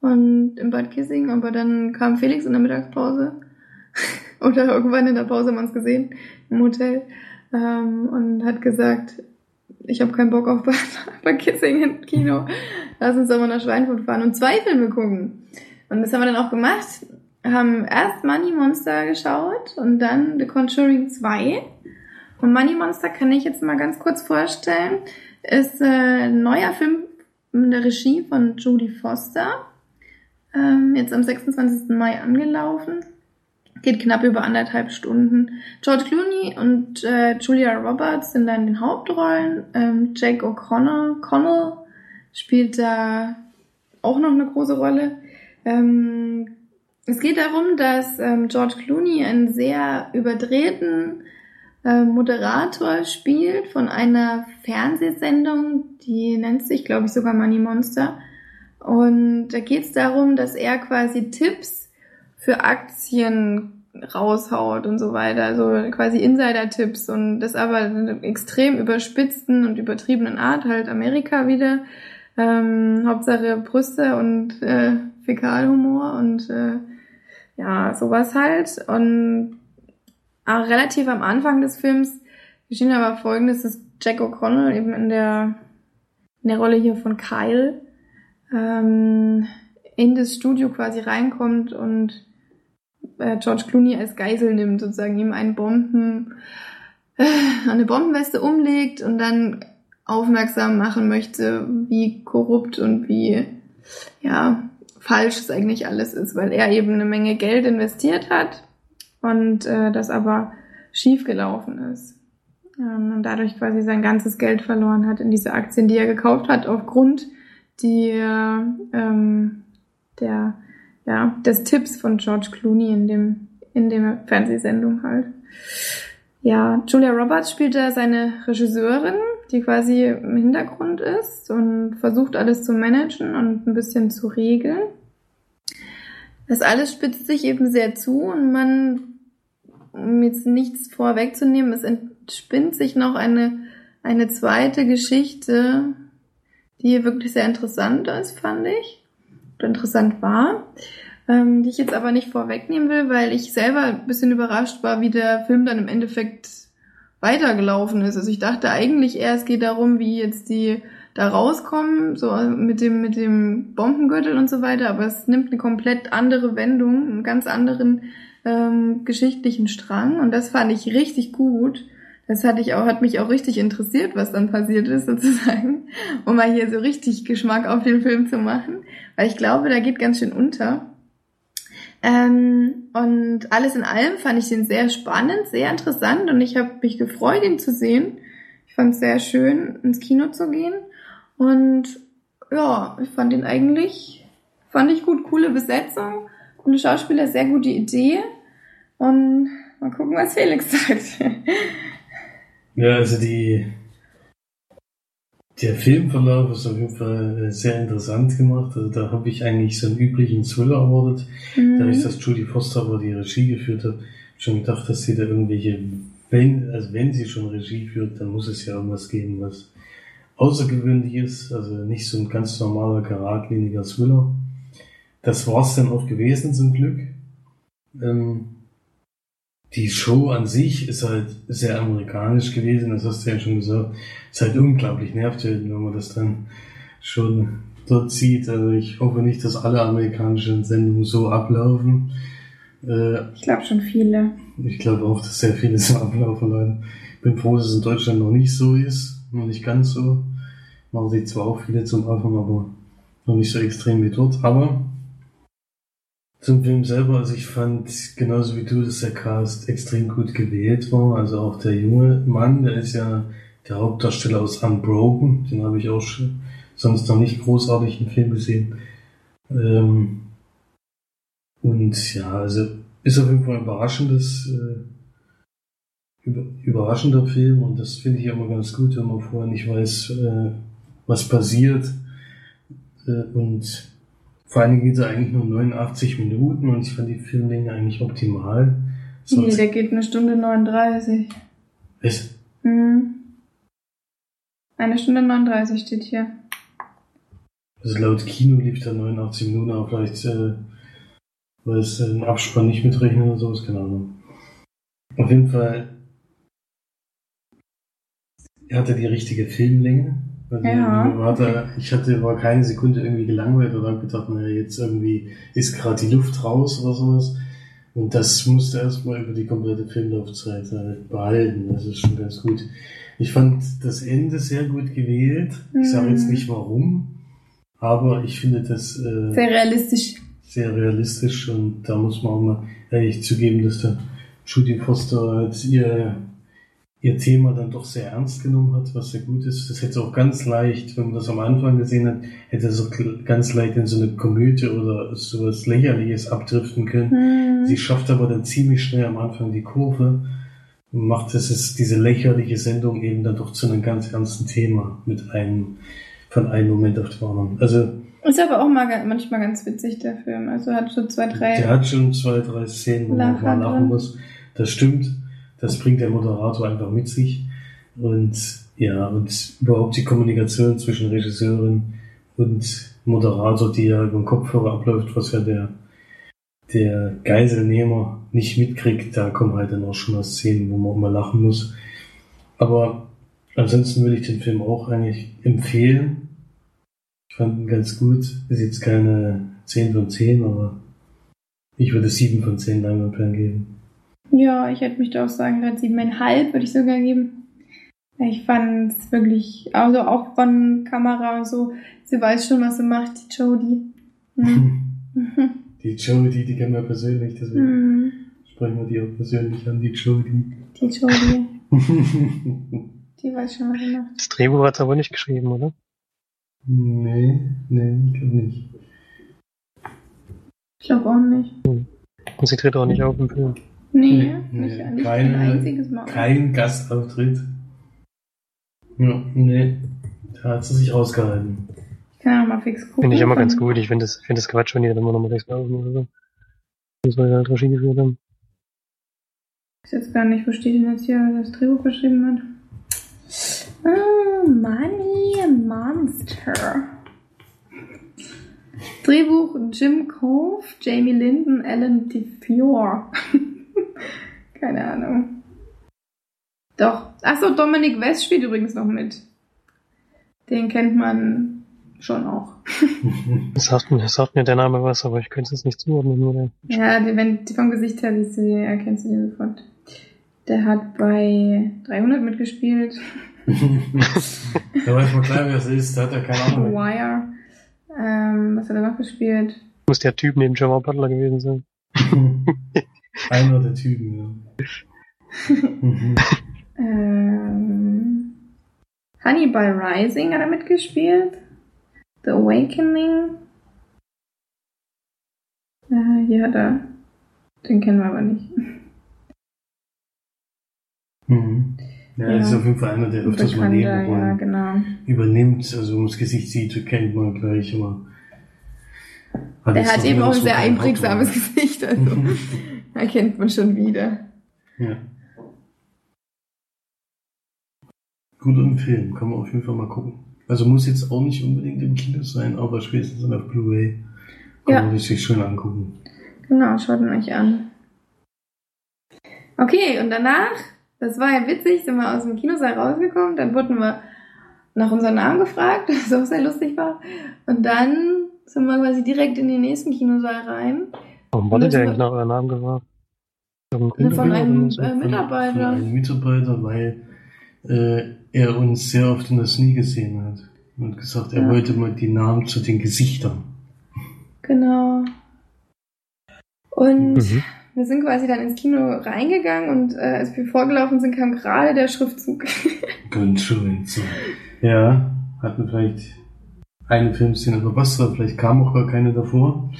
A: Und in Bad Kissing, aber dann kam Felix in der Mittagspause. [LAUGHS] Oder irgendwann in der Pause haben wir uns gesehen im Hotel. Ähm, und hat gesagt, ich habe keinen Bock auf [LAUGHS] Bad, Bad Kissing im Kino. Lass uns doch mal nach Schweinfurt fahren und zwei Filme gucken. Und das haben wir dann auch gemacht. Haben erst Money Monster geschaut und dann The Conjuring 2. Und Money Monster kann ich jetzt mal ganz kurz vorstellen ist äh, ein neuer Film in der Regie von Jodie Foster. Ähm, jetzt am 26. Mai angelaufen. Geht knapp über anderthalb Stunden. George Clooney und äh, Julia Roberts sind da in den Hauptrollen. Ähm, Jake O'Connor Connell spielt da auch noch eine große Rolle. Ähm, es geht darum, dass ähm, George Clooney einen sehr überdrehten äh, Moderator spielt von einer Fernsehsendung, die nennt sich, glaube ich, sogar Money Monster. Und da geht es darum, dass er quasi Tipps für Aktien raushaut und so weiter, also quasi Insider-Tipps und das aber in einer extrem überspitzten und übertriebenen Art, halt Amerika wieder. Ähm, Hauptsache Brüste und äh, Fäkalhumor und äh, ja, sowas halt. Und auch relativ am Anfang des Films geschehen aber folgendes, dass Jack O'Connell eben in der, in der Rolle hier von Kyle ähm, in das Studio quasi reinkommt und äh, George Clooney als Geisel nimmt, sozusagen ihm einen Bomben, äh, eine Bombenweste umlegt und dann aufmerksam machen möchte, wie korrupt und wie ja falsch es eigentlich alles ist, weil er eben eine Menge Geld investiert hat und äh, das aber schief gelaufen ist ähm, und dadurch quasi sein ganzes Geld verloren hat in diese Aktien, die er gekauft hat aufgrund der ähm, der ja des Tipps von George Clooney in dem in der Fernsehsendung halt. Ja, Julia Roberts spielt da seine Regisseurin, die quasi im Hintergrund ist und versucht alles zu managen und ein bisschen zu regeln. Das alles spitzt sich eben sehr zu und man, um jetzt nichts vorwegzunehmen, es entspinnt sich noch eine, eine zweite Geschichte, die wirklich sehr interessant ist, fand ich. Oder interessant war. Ähm, die ich jetzt aber nicht vorwegnehmen will, weil ich selber ein bisschen überrascht war, wie der Film dann im Endeffekt weitergelaufen ist. Also ich dachte eigentlich eher, es geht darum, wie jetzt die da rauskommen, so mit dem, mit dem Bombengürtel und so weiter, aber es nimmt eine komplett andere Wendung, einen ganz anderen ähm, geschichtlichen Strang und das fand ich richtig gut. Das hatte ich auch, hat mich auch richtig interessiert, was dann passiert ist, [LAUGHS] sozusagen, um mal hier so richtig Geschmack auf den Film zu machen, weil ich glaube, da geht ganz schön unter. Ähm, und alles in allem fand ich den sehr spannend, sehr interessant und ich habe mich gefreut, ihn zu sehen. Ich fand es sehr schön, ins Kino zu gehen. Und ja, ich fand ihn eigentlich, fand ich gut, coole Besetzung, coole Schauspieler, sehr gute Idee. Und mal gucken, was Felix sagt.
C: Ja, also die, der Filmverlauf ist auf jeden Fall äh, sehr interessant gemacht. Also da habe ich eigentlich so einen üblichen Thriller erwartet. Dadurch, dass Judy Foster aber die Regie geführt hat, schon gedacht, dass sie da irgendwelche, wenn, also wenn sie schon Regie führt, dann muss es ja irgendwas geben, was außergewöhnlich ist. Also nicht so ein ganz normaler, geradliniger Thriller. Das war's dann auch gewesen, zum Glück. Ähm, die Show an sich ist halt sehr amerikanisch gewesen, das hast du ja schon gesagt. Ist halt unglaublich nervtötend, wenn man das dann schon dort sieht. Also ich hoffe nicht, dass alle amerikanischen Sendungen so ablaufen. Äh,
A: Ich glaube schon viele.
C: ich glaube auch, dass sehr viele so ablaufen, leider. bin froh, dass es in Deutschland noch nicht so ist, noch nicht ganz so. Machen sich zwar auch viele zum Anfang, aber noch nicht so extrem wie dort. Aber zum Film selber, also ich fand genauso wie du, dass der Cast extrem gut gewählt war. Also auch der junge Mann, der ist ja der Hauptdarsteller aus Unbroken, den habe ich auch schon sonst noch nicht großartig im Film gesehen. Ähm, und ja, also ist auf jeden Fall ein überraschendes, äh, über, überraschender Film und das finde ich immer ganz gut, wenn man vorher nicht weiß, äh, was passiert. Äh, und vor Dingen geht er eigentlich nur 89 Minuten und ich fand die Filmlänge eigentlich optimal.
A: Nee,
C: Sonst,
A: der geht eine Stunde 39.
C: was?
A: Hm. Eine Stunde 39 steht hier.
C: Also laut Kino lief der 89 Minuten, aber vielleicht, äh, weil es äh, den Abspann nicht mitrechnet oder sowas, keine Ahnung. Auf jeden Fall, er hatte die richtige Filmlänge. Also
A: Ja.
C: mir war da, ich hatte, war keine Sekunde irgendwie gelangweilt oder hab gedacht, naja, jetzt irgendwie ist gerade die Luft raus oder sowas. Und das musste erstmal über die komplette Filmlaufzeit äh, behalten. Das ist schon ganz gut. Ich fand das Ende sehr gut gewählt. Ich sage jetzt
A: Mhm.
C: nicht warum, aber ich finde das äh,
A: Sehr realistisch.
C: sehr realistisch und da muss man auch mal ehrlich zugeben, dass der Judy Foster halt ihr, ihr Thema dann doch sehr ernst genommen hat, was sehr gut ist. Das hätte auch ganz leicht, wenn man das am Anfang gesehen hat, hätte es auch ganz leicht in so eine Komödie oder sowas Lächerliches abdriften können.
A: Hm.
C: Sie schafft aber dann ziemlich schnell am Anfang die Kurve und macht es ist diese lächerliche Sendung eben dann doch zu einem ganz ernsten Thema mit einem von einem Moment auf den anderen. Also
A: Ist aber auch mal, manchmal ganz witzig, der Film. Also hat so zwei, drei.
C: der hat schon zwei, drei Szenen, wo man mal lachen muss. Das stimmt. Das bringt der Moderator einfach mit sich. Und ja, und überhaupt die Kommunikation zwischen Regisseurin und Moderator, die ja über den Kopfhörer abläuft, was ja der, der Geiselnehmer nicht mitkriegt, da kommen halt dann auch schon mal Szenen, wo man auch mal lachen muss. Aber ansonsten würde ich den Film auch eigentlich empfehlen. Ich fand ihn ganz gut. Ist jetzt keine 10 von 10, aber ich würde 7 von 10 Leinwandperlen geben.
A: Ja, ich hätte mich da auch sagen, gerade siebeneinhalb würde ich sogar geben. Ich fand es wirklich, also auch von Kamera und so, sie weiß schon, was sie macht, die Jodie. Hm. [LAUGHS]
C: Die Jodie, die kennen wir persönlich, deswegen
A: Hm.
C: sprechen wir die auch persönlich an, die Jodie.
A: Die Jodie, die weiß schon, was sie macht.
B: Das Drehbuch hat er aber nicht geschrieben, oder?
C: nee, nee, ich glaube nicht.
A: Ich glaube auch nicht.
B: Und sie tritt auch nicht auf im Film.
A: Nee,
C: Nee,
A: nicht,
C: nee,
A: nicht
C: keine-
A: ein einziges Mal.
C: Kein Gastauftritt. Ja, nee, da hat sie sich rausgehalten.
A: Ich kann auch mal fix gucken.
B: Finde ich immer ganz gut. Ich finde das, finde das Quatsch, wenn die dann immer nochmal extra aufnehmen oder so. Das soll halt Regie geführt haben.
A: Ich weiß jetzt gar nicht, wo steht denn jetzt hier, wer das Drehbuch geschrieben hat. Ah, Money Monster. Drehbuch Jim Cove, Jamie Linden, Alan DeFior. [LAUGHS] Keine Ahnung. Doch. Achso, Dominic West spielt übrigens noch mit. Den kennt man schon auch. [LAUGHS]
B: Das sagt, mir- das sagt mir der Name was, aber ich könnte es jetzt nicht zuordnen. Oder?
A: Ja, die, wenn, die vom Gesicht her siehst du, die erkennst du den sofort. Der hat bei 300 mitgespielt. [LAUGHS]
C: da weiß man klar, wer es ist, da hat er keine Ahnung.
A: Wire. Ähm, was hat er noch gespielt?
B: Muss der Typ neben Jamal Butler gewesen sein. [LAUGHS]
C: Einer der Typen, ja. Mhm. [LAUGHS]
A: Ähm, Hannibal Rising hat er mitgespielt. The Awakening. Äh, hier hat er. Den kennen wir aber nicht.
C: Mhm. Ja,
A: Ja.
C: ist auf jeden Fall einer, der öfters mal
A: Bekannter, ja,
C: Nebenrollen
A: genau.
C: übernimmt. Also, wenn man das Gesicht sieht, kennt man gleich, aber. jetzt
A: hat eben auch ein sehr einprägsames. Gesicht, also [LAUGHS] [LAUGHS] erkennt man schon wieder.
C: ja. Guter Film, kann man auf jeden Fall mal gucken. Also muss jetzt auch nicht unbedingt im Kino sein, aber spätestens auf Blu-ray kann
A: Ja.
C: man sich schön angucken.
A: Genau, schaut ihn euch an. Okay, und danach, das war ja witzig, sind wir aus dem Kinosaal rausgekommen, dann wurden wir nach unserem Namen gefragt, [LAUGHS] was auch sehr lustig war. Und dann sind wir quasi direkt in den nächsten Kinosaal rein.
B: Warum wurde der eigentlich nach eurem Namen gefragt? Von
A: Ne, von einem, äh,
C: Von
A: Mitarbeiter.
C: einem Mitarbeiter, weil äh, er uns sehr oft in das Nie gesehen hat und gesagt, er
A: Ja.
C: wollte mal die Namen zu den Gesichtern.
A: Genau. Und
B: Mhm.
A: wir sind quasi dann ins Kino reingegangen und äh, als wir vorgelaufen sind, kam gerade der Schriftzug.
C: Ganz schön. So. Ja, hatten vielleicht eine Filmszene verpasst, oder vielleicht kam auch gar keine davor.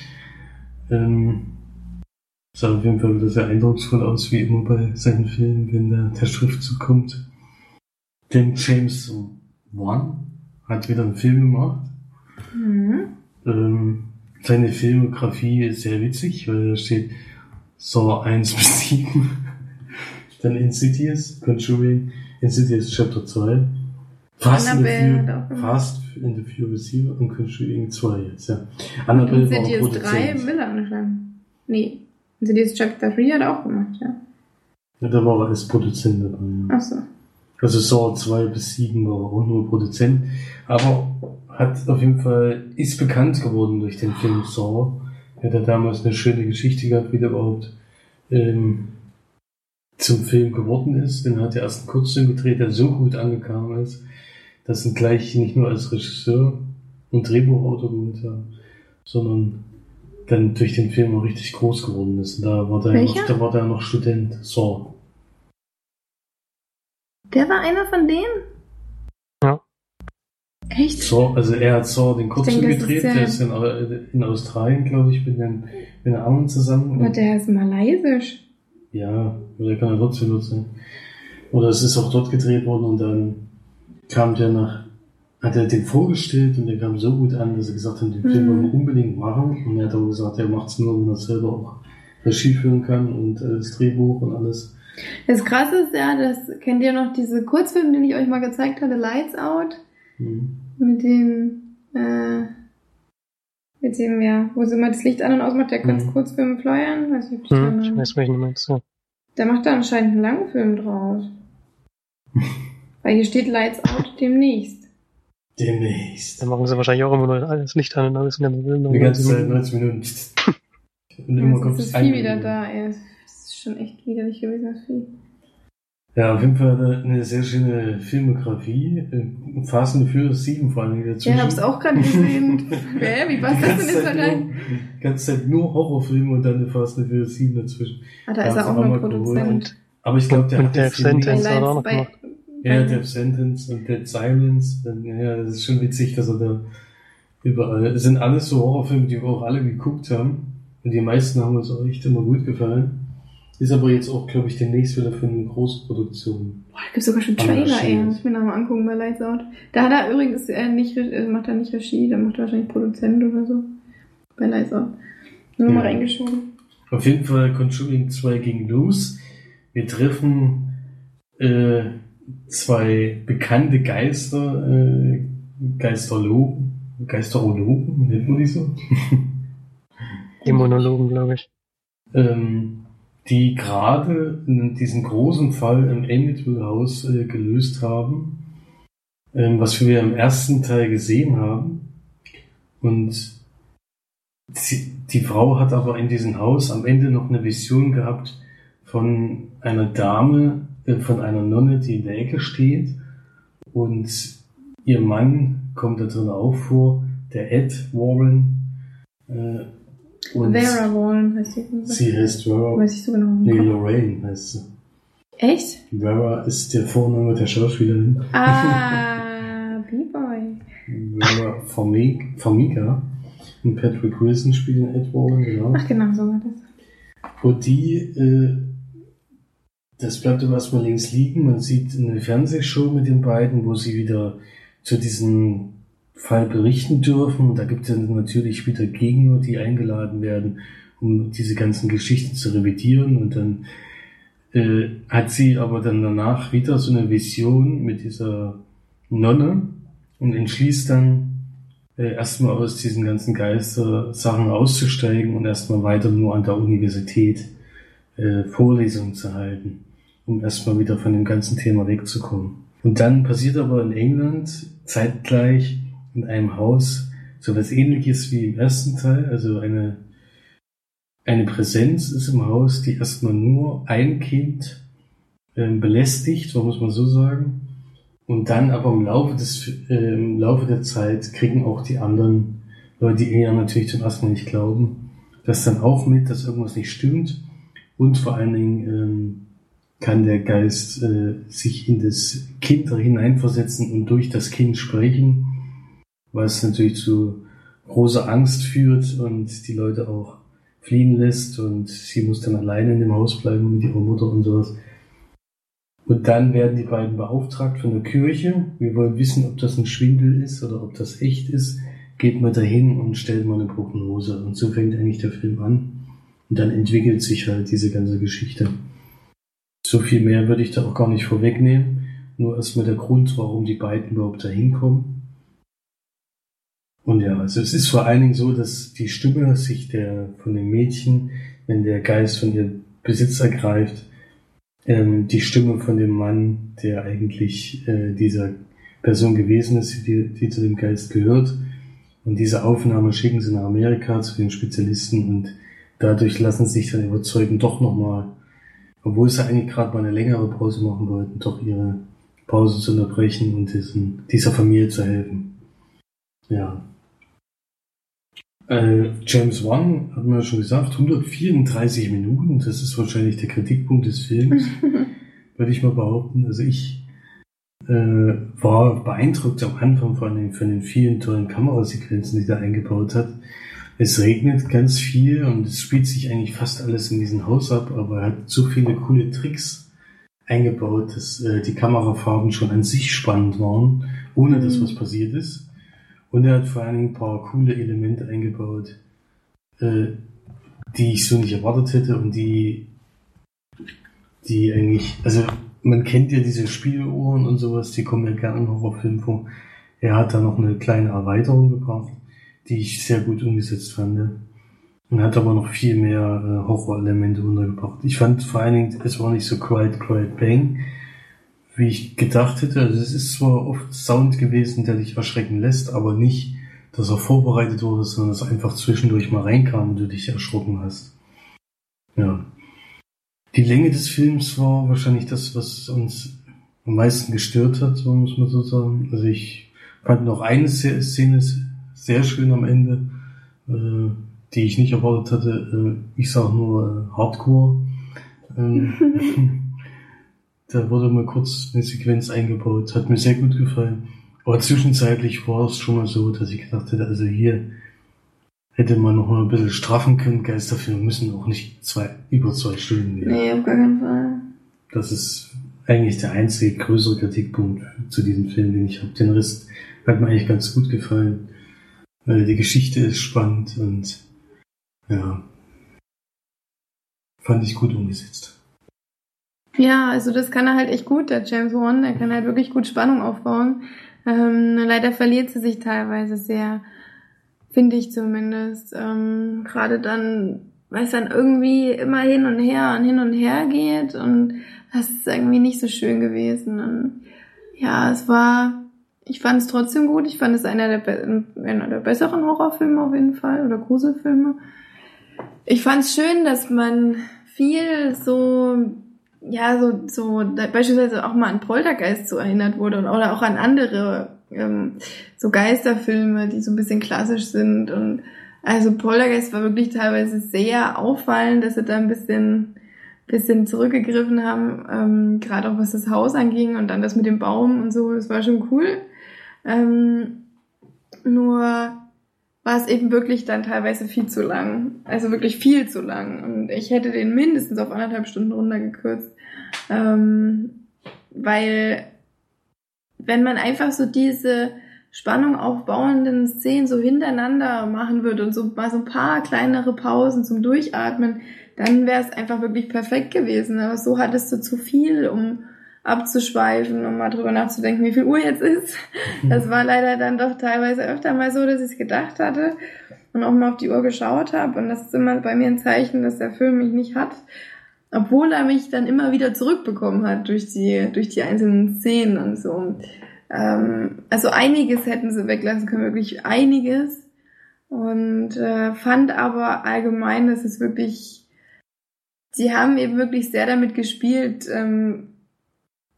C: Ähm, sah auf jeden Fall wieder sehr eindrucksvoll aus, wie immer bei seinen Filmen, wenn der, der Schriftzug kommt. Denn James Wan hat wieder einen Film gemacht.
A: Mhm.
C: Ähm, seine Filmografie ist sehr witzig, weil da steht Saw 1 [LAUGHS] bis 7. Dann Insidious, Conjuring, Insidious Chapter 2. Fast. Fast in the Furious 7 und Conjuring 2 jetzt, ja. Annabelle war auch
A: Insidious 3
C: Produzent.
A: will er anscheinend. Nee. Insidious Chapter 3 hat er auch gemacht, ja.
C: Ja, da war er als Produzent dabei. Ja.
A: Achso.
C: Also Saw 2 bis 7 war auch nur Produzent, aber hat auf jeden Fall, ist bekannt geworden durch den Film Saw. Er hat ja damals eine schöne Geschichte gehabt, wie der überhaupt ähm, zum Film geworden ist. Den hat er erst einen Kurzfilm gedreht, der so gut angekommen ist, dass ihn gleich nicht nur als Regisseur und Drehbuchautor geholt haben, sondern dann durch den Film auch richtig groß geworden ist. Und da war der, noch, da war der noch Student, Saw.
A: Der war einer von denen?
B: Ja.
A: Echt?
C: Saw, also er hat Saw den Kurzfilm gedreht,
A: ist
C: der ist in, in Australien, glaube ich, mit einem, mit einer anderen zusammen.
A: Aber der ist malaysisch.
C: ja, aber der kann ja trotzdem sein. Oder es ist auch dort gedreht worden und dann kam der nach, hat er den vorgestellt und der kam so gut an, dass er gesagt hat, den Film
A: Mhm.
C: wollen wir unbedingt machen. Und er hat aber gesagt, er macht es nur, wenn er selber auch Regie führen kann und äh, das Drehbuch und alles.
A: Das krasse ist ja, das kennt ihr noch diese Kurzfilme, den ich euch mal gezeigt hatte, Lights Out,
C: Mhm.
A: mit dem, äh, mit dem, ja, wo sie immer das Licht an und ausmacht, der kurz
C: Mhm.
A: Kurzfilme flyern, weiß nicht, ob ich
B: Hm,
A: den
B: ich weiß, welchen du meinst. Ja.
A: Der macht da anscheinend einen langen Film draus. [LAUGHS] Weil hier steht Lights Out demnächst.
C: Demnächst.
B: Dann machen sie wahrscheinlich auch immer noch alles Licht an und alles in der Film.
C: Die ganze Zeit 90 Minuten. [LAUGHS] Und immer kommt
A: ist das Vieh wieder da, ey. Das ist schon echt widerlich gewesen, das Vieh.
C: Ja, auf jeden Fall hat er eine sehr schöne Filmografie. Äh, Fast and Furious 7 vor allem dazwischen.
A: Ja, hab's auch gerade gesehen. [LAUGHS] Wer? Wie passt das denn jetzt da rein?
C: nur- Die ganze Zeit nur Horrorfilme und dann eine Fast and Furious 7 dazwischen.
A: Ah, da
C: Ja,
A: ist er auch noch
C: mal geholt.
A: Produzent.
C: Aber ich glaube, der
B: Und
C: hat
B: Death
C: jetzt die
B: Sentence. hat auch noch gemacht.
C: Ja, Death Sentence und Dead Silence. Ja, das ist schon witzig, dass er da überall. Es sind alles so Horrorfilme, die wir auch alle geguckt haben. Und die meisten haben uns auch echt immer gut gefallen. Ist aber jetzt auch, glaube ich, demnächst wieder für eine Großproduktion.
A: Boah, da gibt's sogar schon Trailer, ey. Muss ich mir nochmal angucken bei Lights Out. Da hat er übrigens äh, nicht, äh, macht er nicht Regie, da macht er wahrscheinlich Produzent oder so. Bei Lights Out. Nur mal
C: Ja.
A: reingeschoben.
C: Auf jeden Fall Conjuring 2 ging los. Wir treffen äh, zwei bekannte Geister, äh, Geisterlogen, Geisterologen, nennt man die so? [LAUGHS]
B: Die Monologen, glaube ich.
C: ähm, die gerade diesen großen Fall im Amityville Haus äh, gelöst haben, ähm, was wir im ersten Teil gesehen haben. Und sie, die Frau hat aber in diesem Haus am Ende noch eine Vision gehabt von einer Dame, von einer Nonne, die in der Ecke steht und ihr Mann kommt da drin auch vor, der Ed Warren. Äh, und
A: Vera Wallen heißt sie.
C: sie heißt Vera.
A: Weiß ich so genau.
C: Nee. Lorraine heißt sie.
A: Echt?
C: Vera ist der Vorname der Schauspielerin.
A: Ah, B-Boy.
C: Vera Farmiga. Farmiga. Und Patrick Wilson spielt den Ed Warren, genau.
A: Ach genau, so war das.
C: Und die, äh, das bleibt aber erstmal links liegen. Man sieht eine Fernsehshow mit den beiden, wo sie wieder zu diesem Fall berichten dürfen. Da gibt es dann natürlich wieder Gegner, die eingeladen werden, um diese ganzen Geschichten zu revidieren. Und dann äh, hat sie aber dann danach wieder so eine Vision mit dieser Nonne und entschließt dann äh, erstmal aus diesen ganzen Geister-Sachen auszusteigen und erstmal weiter nur an der Universität äh, Vorlesungen zu halten, um erstmal wieder von dem ganzen Thema wegzukommen. Und dann passiert aber in England zeitgleich in einem Haus so was ähnliches wie im ersten Teil, also eine, eine Präsenz ist im Haus, die erstmal nur ein Kind ähm, belästigt, so muss man so sagen. Und dann aber im Laufe des, äh, im Laufe der Zeit kriegen auch die anderen Leute, die eher natürlich zum ersten Mal nicht glauben, das dann auch mit, dass irgendwas nicht stimmt. Und vor allen Dingen ähm, kann der Geist äh, sich in das Kind hineinversetzen und durch das Kind sprechen, was natürlich zu großer Angst führt und die Leute auch fliehen lässt und sie muss dann alleine in dem Haus bleiben mit ihrer Mutter und sowas. Und dann werden die beiden beauftragt von der Kirche. Wir wollen wissen, ob das ein Schwindel ist oder ob das echt ist. Geht mal dahin und stellt mal eine Prognose. Und so fängt eigentlich der Film an. Und dann entwickelt sich halt diese ganze Geschichte. So viel mehr würde ich da auch gar nicht vorwegnehmen. Nur erstmal der Grund, warum die beiden überhaupt dahin kommen. Und ja, also es ist vor allen Dingen so, dass die Stimme sich der, von dem Mädchen, wenn der Geist von ihr Besitz ergreift, ähm, die Stimme von dem Mann, der eigentlich äh, dieser Person gewesen ist, die, die zu dem Geist gehört. Und diese Aufnahme schicken sie nach Amerika zu den Spezialisten und dadurch lassen sie sich dann überzeugen, doch nochmal, obwohl sie eigentlich gerade mal eine längere Pause machen wollten, doch ihre Pause zu unterbrechen und diesen, dieser Familie zu helfen. Ja. Äh, James Wan, hat man ja schon gesagt, 134 Minuten, das ist wahrscheinlich der Kritikpunkt des Films, [LAUGHS] würde ich mal behaupten. Also ich äh, war beeindruckt am Anfang von den, von den vielen tollen Kamerasequenzen, die er eingebaut hat. Es regnet ganz viel und es spielt sich eigentlich fast alles in diesem Haus ab, aber er hat so viele coole Tricks eingebaut, dass äh, die Kamerafarben schon an sich spannend waren, ohne dass was passiert ist. Und er hat vor allen Dingen ein paar coole Elemente eingebaut, äh, die ich so nicht erwartet hätte und die, die eigentlich, also man kennt ja diese Spieluhren und sowas, die kommen ja gerne in Horrorfilmen vor. Er hat da noch eine kleine Erweiterung gebracht, die ich sehr gut umgesetzt fand. Und hat aber noch viel mehr äh, Horrorelemente untergebracht. Ich fand vor allen Dingen, es war nicht so quiet, quiet, bang, wie ich gedacht hätte. Also es ist zwar oft Sound gewesen, der dich erschrecken lässt, aber nicht, dass er vorbereitet wurde, sondern dass einfach zwischendurch mal reinkam und du dich erschrocken hast. Ja. Die Länge des Films war wahrscheinlich das, was uns am meisten gestört hat, muss man so sagen. Also ich fand noch eine Szene sehr schön am Ende, äh, die ich nicht erwartet hatte. Äh, ich sag nur äh, Hardcore. Ähm, [LAUGHS] Da wurde mal kurz eine Sequenz eingebaut. Hat mir sehr gut gefallen. Aber zwischenzeitlich war es schon mal so, dass ich gedacht hätte, also hier hätte man noch mal ein bisschen straffen können. Geisterfilme müssen auch nicht zwei, über zwei Stunden
A: gehen. Nee, auf gar keinen Fall.
C: Das ist eigentlich der einzige größere Kritikpunkt zu diesem Film, den ich habe. Den Rest hat mir eigentlich ganz gut gefallen. Weil die Geschichte ist spannend und ja, fand ich gut umgesetzt.
A: Ja, also das kann er halt echt gut, der James Wan. Er kann halt wirklich gut Spannung aufbauen. Ähm, leider verliert sie sich teilweise sehr, finde ich zumindest. Ähm, Gerade dann, weil es dann irgendwie immer hin und her und hin und her geht und das ist irgendwie nicht so schön gewesen. Und ja, es war, ich fand es trotzdem gut. Ich fand es einer der, einer der besseren Horrorfilme auf jeden Fall oder Gruselfilme. Ich fand es schön, dass man viel so ja, so, so beispielsweise auch mal an Poltergeist so erinnert wurde oder auch an andere ähm, so Geisterfilme, die so ein bisschen klassisch sind. Und also Poltergeist war wirklich teilweise sehr auffallend, dass sie da ein bisschen bisschen zurückgegriffen haben, ähm, gerade auch was das Haus anging und dann das mit dem Baum und so, das war schon cool. Ähm, nur war es eben wirklich dann teilweise viel zu lang. Also wirklich viel zu lang. Und ich hätte den mindestens auf anderthalb Stunden runtergekürzt. Ähm, weil wenn man einfach so diese Spannung aufbauenden Szenen so hintereinander machen würde und so mal so ein paar kleinere Pausen zum Durchatmen, dann wäre es einfach wirklich perfekt gewesen. Aber so hattest du zu viel, um abzuschweifen und mal drüber nachzudenken, wie viel Uhr jetzt ist. Das war leider dann doch teilweise öfter mal so, dass ich es gedacht hatte und auch mal auf die Uhr geschaut habe. Und das ist immer bei mir ein Zeichen, dass der Film mich nicht hat. Obwohl er mich dann immer wieder zurückbekommen hat durch die, durch die einzelnen Szenen und so. Ähm, also einiges hätten sie weglassen können, wirklich einiges. Und äh, fand aber allgemein, dass es wirklich, sie haben eben wirklich sehr damit gespielt, ähm,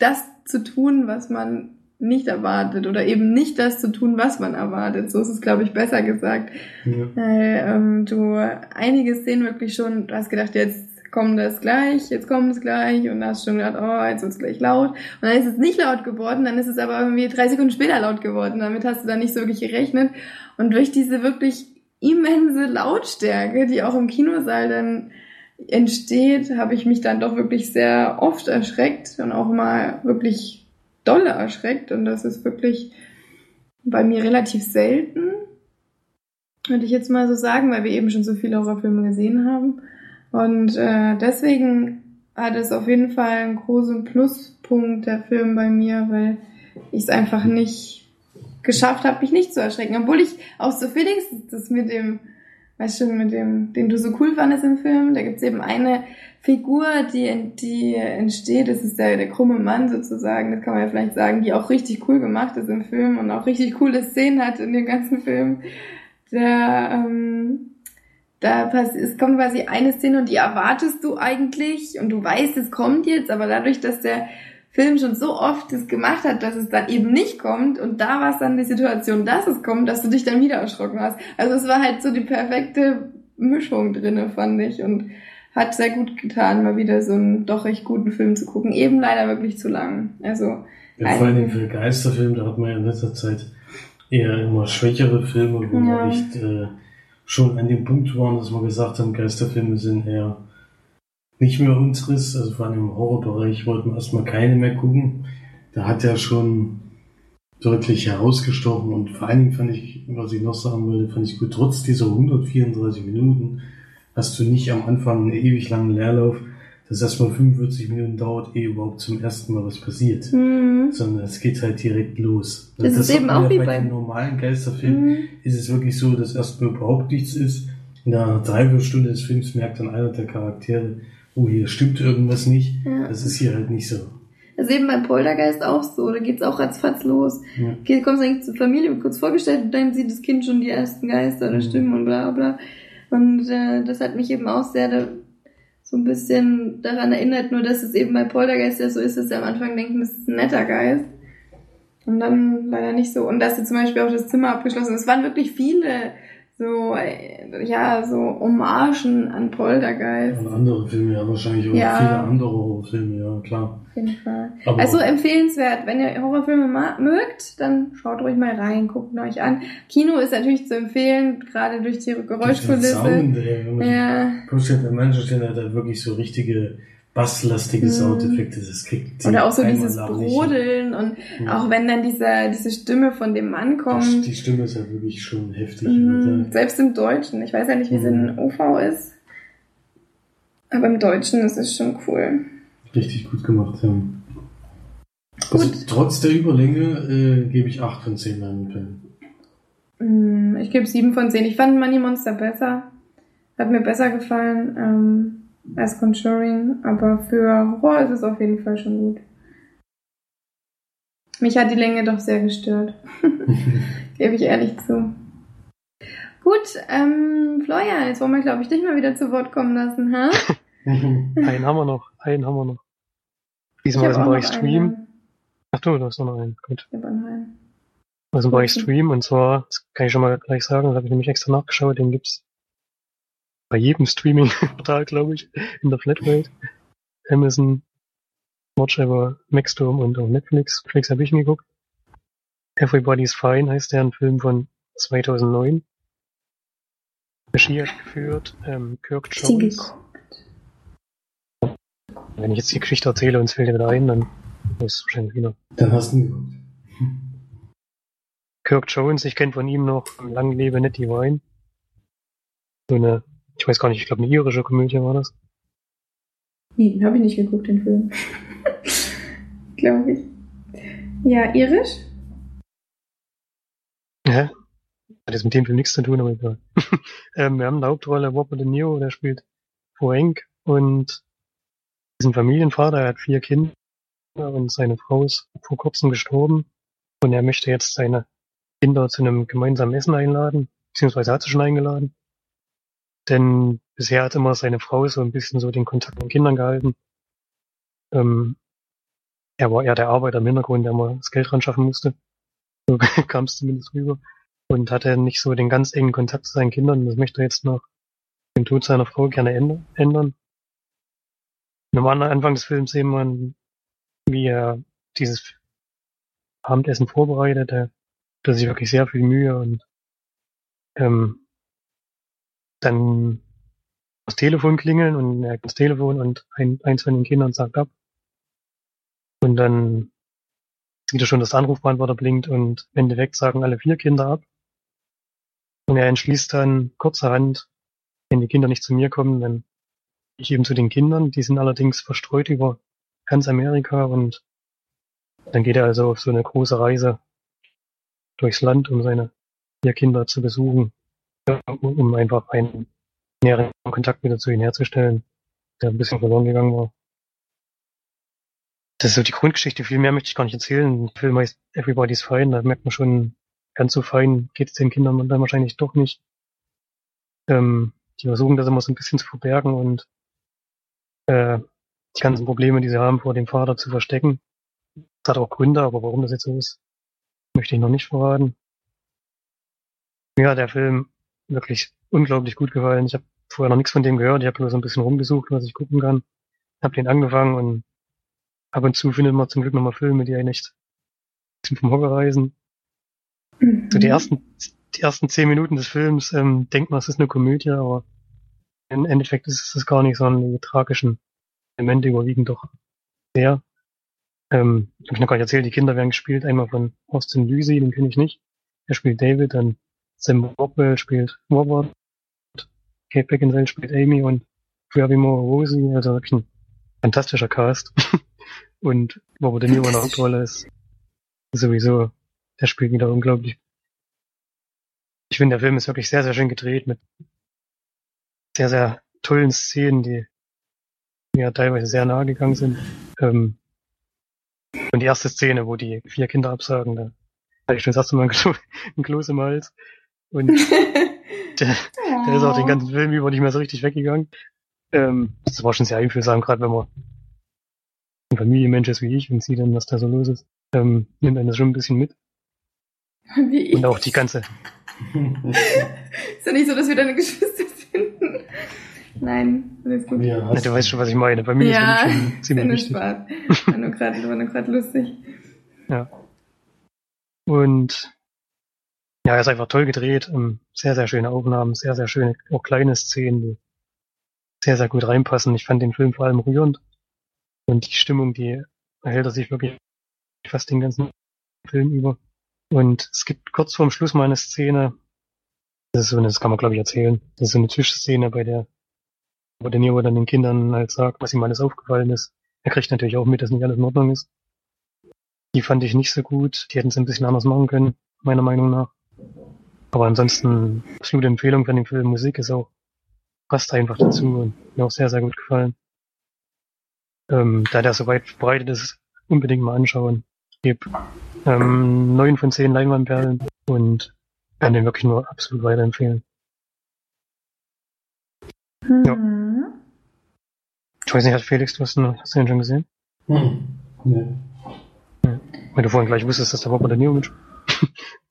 A: das zu tun, was man nicht erwartet oder eben nicht das zu tun, was man erwartet. So ist es, glaube ich, besser gesagt.
C: Ja.
A: Weil ähm, du einige Szenen wirklich schon, du hast gedacht, jetzt kommt das gleich, jetzt kommt es gleich und hast schon gedacht, oh, jetzt wird es gleich laut. Und dann ist es nicht laut geworden, dann ist es aber irgendwie drei Sekunden später laut geworden. Damit hast du dann nicht so wirklich gerechnet. Und durch diese wirklich immense Lautstärke, die auch im Kinosaal dann entsteht, habe ich mich dann doch wirklich sehr oft erschreckt und auch mal wirklich dolle erschreckt. Und das ist wirklich bei mir relativ selten, würde ich jetzt mal so sagen, weil wir eben schon so viele Horrorfilme gesehen haben. Und äh, deswegen hat es auf jeden Fall einen großen Pluspunkt, der Film bei mir, weil ich es einfach nicht geschafft habe, mich nicht zu erschrecken. Obwohl ich auch so Feelings, das mit dem, weißt du, mit dem, den du so cool fandest im Film, da gibt's eben eine Figur, die, die entsteht, das ist der, der krumme Mann sozusagen, das kann man ja vielleicht sagen, die auch richtig cool gemacht ist im Film und auch richtig coole Szenen hat in dem ganzen Film. Der, ähm, da pass es kommt quasi eine Szene und die erwartest du eigentlich und du weißt, es kommt jetzt, aber dadurch, dass der Film schon so oft das gemacht hat, dass es dann eben nicht kommt und da war es dann die Situation, dass es kommt, dass du dich dann wieder erschrocken hast. Also es war halt so die perfekte Mischung drinne, fand ich und hat sehr gut getan, mal wieder so einen doch recht guten Film zu gucken. Eben leider wirklich zu lang. Also
C: Ja, vor allen Dingen für Geisterfilme, da hat man ja in letzter Zeit eher immer schwächere Filme, wo
A: Ja.
C: wir echt äh, schon an dem Punkt waren, dass wir gesagt haben, Geisterfilme sind eher nicht mehr unseres. Also vor allem im Horrorbereich wollten wir erstmal keine mehr gucken. Da hat er schon deutlich herausgestochen und vor allen Dingen fand ich, was ich noch sagen wollte, fand ich gut, trotz dieser 134 Minuten hast du nicht am Anfang einen ewig langen Leerlauf, dass erstmal 45 Minuten dauert, ehe überhaupt zum ersten Mal was passiert
A: Mhm.
C: sondern es geht halt direkt los.
A: Das ist
C: hat
A: eben auch wie
C: bei den normalen Geisterfilmen
A: Mhm.
C: ist es wirklich so, dass erstmal überhaupt nichts ist. In einer Dreiviertelstunde des Films merkt dann einer der Charaktere, oh, hier stimmt irgendwas nicht.
A: Ja.
C: Das ist hier halt nicht so.
A: Das ist eben beim Poltergeist auch so. Da geht's auch ratzfatz los.
C: Ja.
A: Okay, kommst eigentlich zur Familie, wird kurz vorgestellt und dann sieht das Kind schon die ersten Geister oder
C: Mhm.
A: Stimmen und bla bla. Und äh, das hat mich eben auch sehr da, so ein bisschen daran erinnert, nur dass es eben bei Poltergeist ja so ist, dass sie am Anfang denken, das ist ein netter Geist. Und dann leider nicht so. Und dass sie zum Beispiel auch das Zimmer abgeschlossen Es waren wirklich viele so, äh, ja, so Hommagen an Poltergeist.
C: Und andere Filme, ja, wahrscheinlich auch
A: Ja.
C: viele andere Horrorfilme, ja, klar.
A: Auf jeden Fall.
C: Aber
A: Also empfehlenswert, wenn ihr Horrorfilme mögt, dann schaut ruhig mal rein, guckt euch an. Kino ist natürlich zu empfehlen, gerade durch die
C: der
A: Geräuschkulisse.
C: Sound, ey, wenn man
A: Ja,
C: sich vorstellt, an manchen Stellen hat er wirklich so richtige basslastige
A: Mhm.
C: Soundeffekte. Das kriegt
A: oder auch so dieses. Brodeln und
C: Ja.
A: auch wenn dann diese, diese Stimme von dem Mann
C: Das-
A: kommt.
C: Die Stimme ist ja wirklich schon heftig.
A: Mhm, selbst im Deutschen. Ich weiß ja nicht, wie es in
C: Mhm.
A: OV ist. Aber im Deutschen ist es schon cool.
C: Richtig gut gemacht, ja. Also,
A: Gut.
C: trotz der Überlänge äh, gebe ich 8 von 10 meinen Film.
A: Mm, Ich gebe sieben von zehn. Ich fand Money Monster besser. Hat mir besser gefallen ähm, als Conjuring. Aber für Horror ist es auf jeden Fall schon gut. Mich hat die Länge doch sehr gestört. [LAUGHS] Gebe ich ehrlich zu. Gut, ähm, Florian, jetzt wollen wir, glaube ich, dich mal wieder zu Wort kommen lassen, hä? [LAUGHS]
B: Einen haben wir noch, einen haben wir noch. Diesmal aus dem Bereich Stream.
A: einen.
B: Ach du, du hast noch einen. Gut.
A: Ich hab noch einen.
B: Aus dem Bereich. Stream. Und zwar, das kann ich schon mal gleich sagen, das habe ich nämlich extra nachgeschaut, den gibt's bei jedem Streaming-Portal, glaube ich, in der Flatrate. Amazon, Watchever, Maxdome und auch Netflix. Netflix habe ich ihn geguckt. Everybody's Fine heißt der, ein Film von 2009. Regie hat geführt, ähm, Kirk Jones. Wenn ich jetzt die Geschichte erzähle und es fällt dir wieder ein, dann ist es wahrscheinlich wieder.
C: Dann hast du ihn geguckt.
B: Kirk Jones, ich kenne von ihm noch Lang lebe Nettie Wine. So eine, ich weiß gar nicht, ich glaube eine irische Komödie war das.
A: Nee, den habe ich nicht geguckt, den Film. [LAUGHS] glaube ich. Ja, irisch?
B: Hä? Hat jetzt mit dem Film nichts zu tun, aber egal. [LAUGHS] ähm, wir haben in der Hauptrolle Robert De Niro, der spielt Frank und ist ein Familienvater, er hat vier Kinder und seine Frau ist vor kurzem gestorben und er möchte jetzt seine Kinder zu einem gemeinsamen Essen einladen, beziehungsweise hat sie schon eingeladen. Denn bisher hat immer seine Frau so ein bisschen so den Kontakt mit den Kindern gehalten. Ähm, er war eher der Arbeiter im Hintergrund, der mal das Geld ran schaffen musste. So [LAUGHS] kam es zumindest rüber. Und hatte nicht so den ganz engen Kontakt zu seinen Kindern. Das möchte er jetzt nach dem Tod seiner Frau gerne ändern. Und am Anfang des Films sehen wir, wie er dieses Abendessen vorbereitet. Er hat sich wirklich sehr viel Mühe und ähm, dann das Telefon klingeln und er das Telefon und ein, eins von den Kindern sagt ab. Und dann sieht er schon, dass der Anrufbeantworter blinkt und im Endeffekt sagen alle vier Kinder ab. Und er entschließt dann kurzerhand, wenn die Kinder nicht zu mir kommen, dann ich eben zu den Kindern. Die sind allerdings verstreut über ganz Amerika und dann geht er also auf so eine große Reise durchs Land, um seine vier Kinder zu besuchen, um einfach einen näheren Kontakt wieder zu ihnen herzustellen, der ein bisschen verloren gegangen war. Das ist so die Grundgeschichte. Viel mehr möchte ich gar nicht erzählen. Der Film heißt Everybody's Fine. Da merkt man schon, ganz so fein geht es den Kindern dann wahrscheinlich doch nicht. Ähm, die versuchen das immer so ein bisschen zu verbergen und äh, die ganzen Probleme, die sie haben, vor dem Vater zu verstecken. Das hat auch Gründe, aber warum das jetzt so ist, möchte ich noch nicht verraten. Ja, der Film wirklich unglaublich gut gefallen. Ich habe vorher noch nichts von dem gehört. Ich habe nur so ein bisschen rumgesucht, was ich gucken kann. Hab den angefangen und ab und zu findet man zum Glück nochmal Filme, die einen echt vom Hocker reisen. Mhm. So die ersten, die ersten zehn Minuten des Films ähm, denkt man, es ist eine Komödie, aber im Endeffekt ist es gar nicht, sondern die tragischen Elemente überwiegen doch sehr. Ähm, hab ich noch gar nicht erzählt, die Kinder werden gespielt, einmal von Austin Lüsi, den kenne ich nicht. Er spielt David, dann Rockwell spielt Robert, Kate Beckinsale spielt Amy und Flavimo Rosi, also wirklich ein fantastischer Cast. [LAUGHS] und Robert De Niro in der Hauptrolle ist sowieso, der spielt wieder unglaublich. Ich finde, der Film ist wirklich sehr, sehr schön gedreht mit sehr, sehr tollen Szenen, die mir teilweise sehr nahe gegangen sind. Ähm, und die erste Szene, wo die vier Kinder absagen, da hatte ich schon das erste Mal [LAUGHS] ein Kloß im Hals. Und [LAUGHS] der, der ist auch den ganzen Film über nicht mehr so richtig weggegangen. Ähm, das war schon sehr einfühlsam, gerade wenn man ein Familienmensch ist wie ich und sieht dann, was da so los ist. Ähm, nimmt einen das schon ein bisschen mit. Wie und auch die ganze.
A: ist ja nicht so, dass wir deine Geschwister finden. Nein, alles gut.
B: Ja, ja, du weißt schon, was ich meine. Bei mir ja, ist schon ziemlich wichtig.
A: Spaß. War nur gerade, war nur gerade lustig.
B: Ja. Und ja, er ist einfach toll gedreht. Ähm, sehr, sehr schöne Aufnahmen, sehr, sehr schöne, auch kleine Szenen, die sehr, sehr gut reinpassen. Ich fand den Film vor allem rührend. Und die Stimmung, die erhält er sich wirklich fast den ganzen Film über. Und es gibt kurz vorm Schluss mal eine Szene, das ist so eine, das kann man glaube ich erzählen, das ist so eine Tischszene, bei der wo der Nero dann den Kindern halt sagt, was ihm alles aufgefallen ist. Er kriegt natürlich auch mit, dass nicht alles in Ordnung ist. Die fand ich nicht so gut. Die hätten es ein bisschen anders machen können, meiner Meinung nach. Aber ansonsten absolute Empfehlung von dem Film. Musik ist auch, passt einfach dazu und mir auch sehr, sehr gut gefallen. Ähm, da der so weit verbreitet ist, unbedingt mal anschauen. Ich gebe ähm, 9 von 10 Leinwandperlen und kann den wirklich nur absolut weiterempfehlen. Mhm. Ja. Ich weiß nicht, hat Felix, du hast, hast du den schon gesehen?
C: Hm. Ja.
B: ja. Weil du vorhin gleich wusstest, dass der Robert De Niro mitspielt.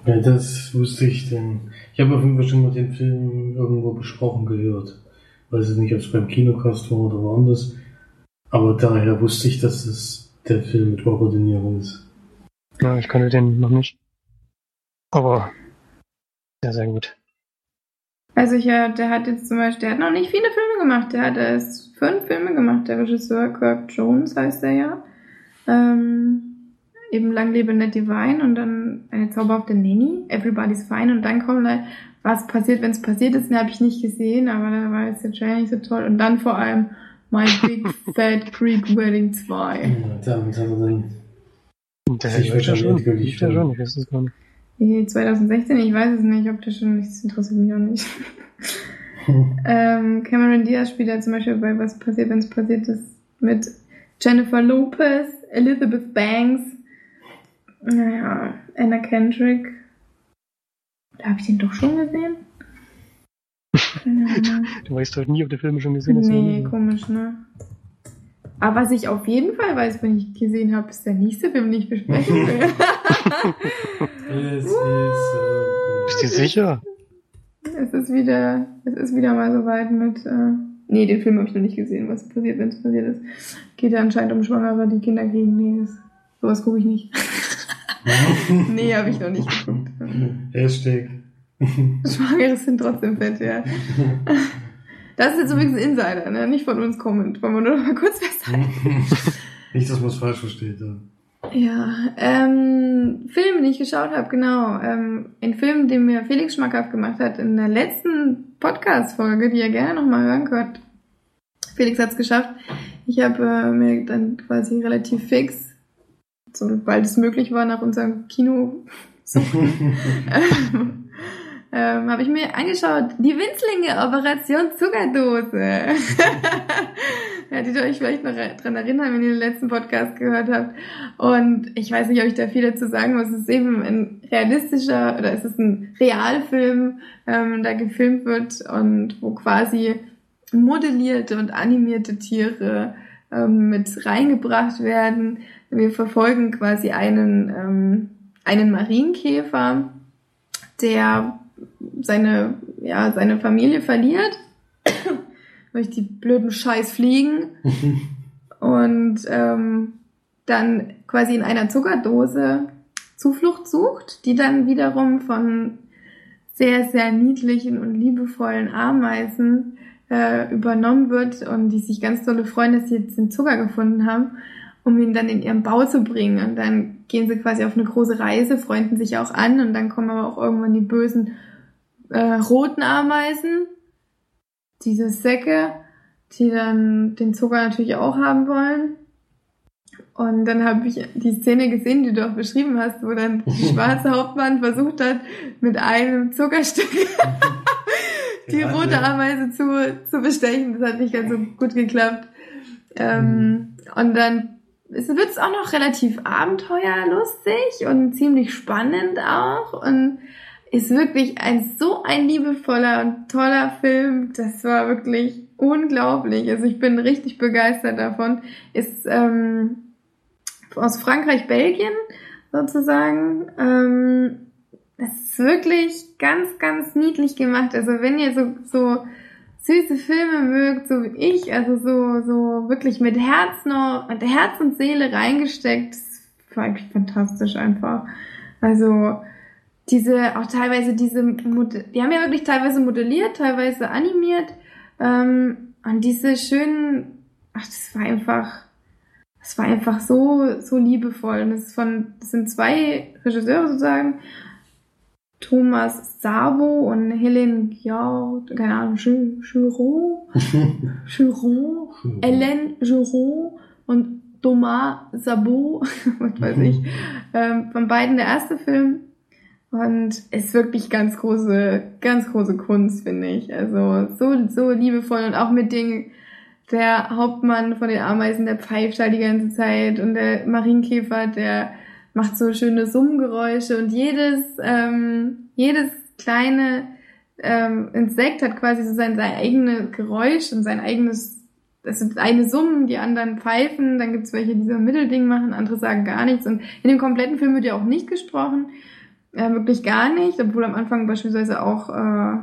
C: Ja, das wusste ich denn. Ich habe auf jeden Fall schon mal den Film irgendwo besprochen gehört. Weiß ich nicht, ob es beim Kinocast war oder woanders. Aber daher wusste ich, dass es der Film mit Robert De Niro ist.
B: Ja, ich kannte den noch nicht. Aber sehr, sehr gut.
A: Also ich, äh, der hat jetzt zum Beispiel, der hat noch nicht viele Filme gemacht. Der hat erst fünf Filme gemacht. Der Regisseur Kirk Jones heißt er ja. Ähm, eben Lang lebe Ned Divine und dann eine zauberhafte Nanny, Everybody's Fine und dann kommt halt, was passiert, wenn es passiert ist, den habe ich nicht gesehen, aber da war jetzt der Trailer nicht so toll und dann vor allem My Big [LAUGHS] Fat Creek Wedding 2. Ja, hat er dann
B: der ich ja schon, ich ja schon, ich weiß es gar
A: nicht. 2016, ich weiß es nicht, ob das schon, das interessiert mich auch nicht. [LAUGHS] ähm, Cameron Diaz spielt ja zum Beispiel bei Was passiert, wenn es passiert ist, mit Jennifer Lopez, Elizabeth Banks, naja, Anna Kendrick. Da habe ich den doch schon gesehen. [LAUGHS]
B: du weißt halt nie, ob der Film schon gesehen hast.
A: Nee, komisch, ne? Aber was ich auf jeden Fall weiß, wenn ich gesehen habe, ist der nächste Film, den ich besprechen will. [LAUGHS]
C: Es ist, äh,
B: Bist du sicher?
A: es ist wieder, es ist wieder mal so weit mit, äh, nee, den Film habe ich noch nicht gesehen, was passiert, wenn es passiert ist. Geht ja anscheinend um Schwangere, die Kinder kriegen. Nee, das, sowas gucke ich nicht. [LAUGHS] [LAUGHS] nee, habe ich noch nicht geguckt. [LAUGHS]
C: Hashtag. [LAUGHS]
A: Schwangere sind trotzdem fett, ja. Das ist jetzt übrigens ein Insider, ne? Nicht von uns kommend. Wollen wir nur noch mal kurz festhalten.
C: Nicht, dass man es falsch versteht. Ja.
A: Ja, ähm, Film, den ich geschaut habe, genau. Ähm, ein Film, den mir Felix schmackhaft gemacht hat in der letzten Podcast-Folge, die ihr gerne nochmal hören könnt. Felix hat's geschafft. Ich habe äh, mir dann quasi relativ fix, sobald es möglich war, nach unserem Kino [LAUGHS] ähm, ähm, habe ich mir angeschaut, die Winzlinge Operation Zuckerdose. [LAUGHS] Hättet ihr euch vielleicht noch dran erinnern, wenn ihr den letzten Podcast gehört habt. Und ich weiß nicht, ob ich da viel dazu sagen muss. Es ist eben ein realistischer oder es ist ein Realfilm, ähm, da gefilmt wird und wo quasi modellierte und animierte Tiere ähm, mit reingebracht werden. Wir verfolgen quasi einen, ähm, einen Marienkäfer, der seine, ja, seine Familie verliert [COUGHS] durch die blöden Scheißfliegen [LAUGHS] und ähm, dann quasi in einer Zuckerdose Zuflucht sucht, die dann wiederum von sehr, sehr niedlichen und liebevollen Ameisen äh, übernommen wird und die sich ganz tolle freuen, dass sie jetzt den Zucker gefunden haben, um ihn dann in ihren Bau zu bringen. Und dann gehen sie quasi auf eine große Reise, freunden sich auch an und dann kommen aber auch irgendwann die bösen äh, roten Ameisen, diese Säcke, die dann den Zucker natürlich auch haben wollen. Und dann habe ich die Szene gesehen, die du auch beschrieben hast, wo dann die [LAUGHS] schwarze Hauptmann versucht hat, mit einem Zuckerstück [LAUGHS] die rote? Ameise zu, zu bestechen. Das hat nicht ganz so gut geklappt. Ähm, Und dann wird es auch noch relativ abenteuerlustig und ziemlich spannend auch. Und ist wirklich ein so ein liebevoller und toller Film. Das war wirklich unglaublich. Also ich bin richtig begeistert davon. Ist ähm, aus Frankreich, Belgien sozusagen. Ähm, das ist wirklich ganz, ganz niedlich gemacht. Also wenn ihr so, so süße Filme mögt, so wie ich, also so, so wirklich mit Herz noch, mit Herz und Seele reingesteckt, das war eigentlich fantastisch einfach. Also, diese, auch teilweise diese, die haben ja wirklich teilweise modelliert, teilweise animiert, ähm, und diese schönen, ach, das war einfach, das war einfach so, so liebevoll. Und das ist von, das sind zwei Regisseure sozusagen, Thomas Sabo und Helen Giard, keine Ahnung, Juron, Juron, [LAUGHS] Hélène Juron und Thomas Sabo, [LAUGHS] was weiß ich, ähm, von beiden der erste Film. Und ist wirklich ganz große, ganz große Kunst, finde ich. Also so, so liebevoll und auch mit den, der Hauptmann von den Ameisen, der pfeift halt die ganze Zeit und der Marienkäfer, der macht so schöne Summgeräusche und jedes, ähm, jedes kleine ähm, Insekt hat quasi so sein, sein eigenes Geräusch und sein eigenes, das sind eine Summen, die anderen pfeifen, dann gibt's welche, die so ein Mittelding machen, andere sagen gar nichts und in dem kompletten Film wird ja auch nicht gesprochen, äh, wirklich gar nicht, obwohl am Anfang beispielsweise auch äh,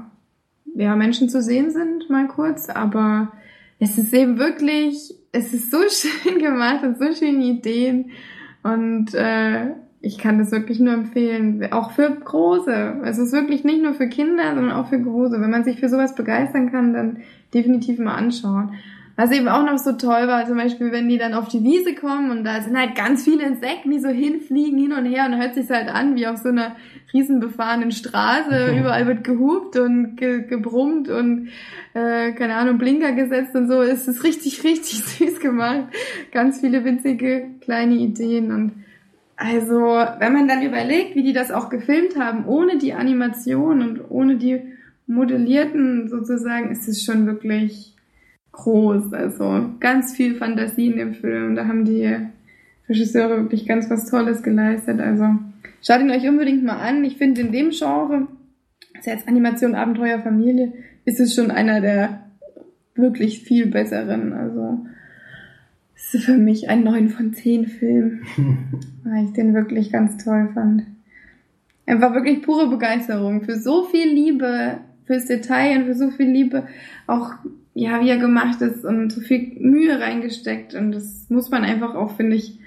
A: ja, Menschen zu sehen sind, mal kurz, aber es ist eben wirklich, es ist so [LAUGHS] schön gemacht und so schöne Ideen und äh, ich kann das wirklich nur empfehlen, auch für Große. Es ist wirklich nicht nur für Kinder, sondern auch für Große. Wenn man sich für sowas begeistern kann, dann definitiv mal anschauen. Was eben auch noch so toll war, zum Beispiel, wenn die dann auf die Wiese kommen und da sind halt ganz viele Insekten, die so hinfliegen, hin und her und hört sich halt an wie auf so einer riesen befahrenen Straße. [LAUGHS] Überall wird gehupt und ge gebrummt und äh, keine Ahnung, Blinker gesetzt und so. Es ist richtig, richtig [LAUGHS] süß gemacht. Ganz viele winzige kleine Ideen und also, wenn man dann überlegt, wie die das auch gefilmt haben, ohne die Animation und ohne die modellierten sozusagen, ist es schon wirklich groß. Also ganz viel Fantasie in dem Film. Da haben die Regisseure wirklich ganz was Tolles geleistet. Also schaut ihn euch unbedingt mal an. Ich finde in dem Genre, ja jetzt Animation, Abenteuer, Familie, ist es schon einer der wirklich viel besseren. Also ist für mich ein 9 von 10 Film, [LAUGHS] weil ich den wirklich ganz toll fand. Einfach wirklich pure Begeisterung für so viel Liebe, fürs Detail und für so viel Liebe, auch ja, wie er gemacht ist und so viel Mühe reingesteckt und das muss man einfach auch, finde ich,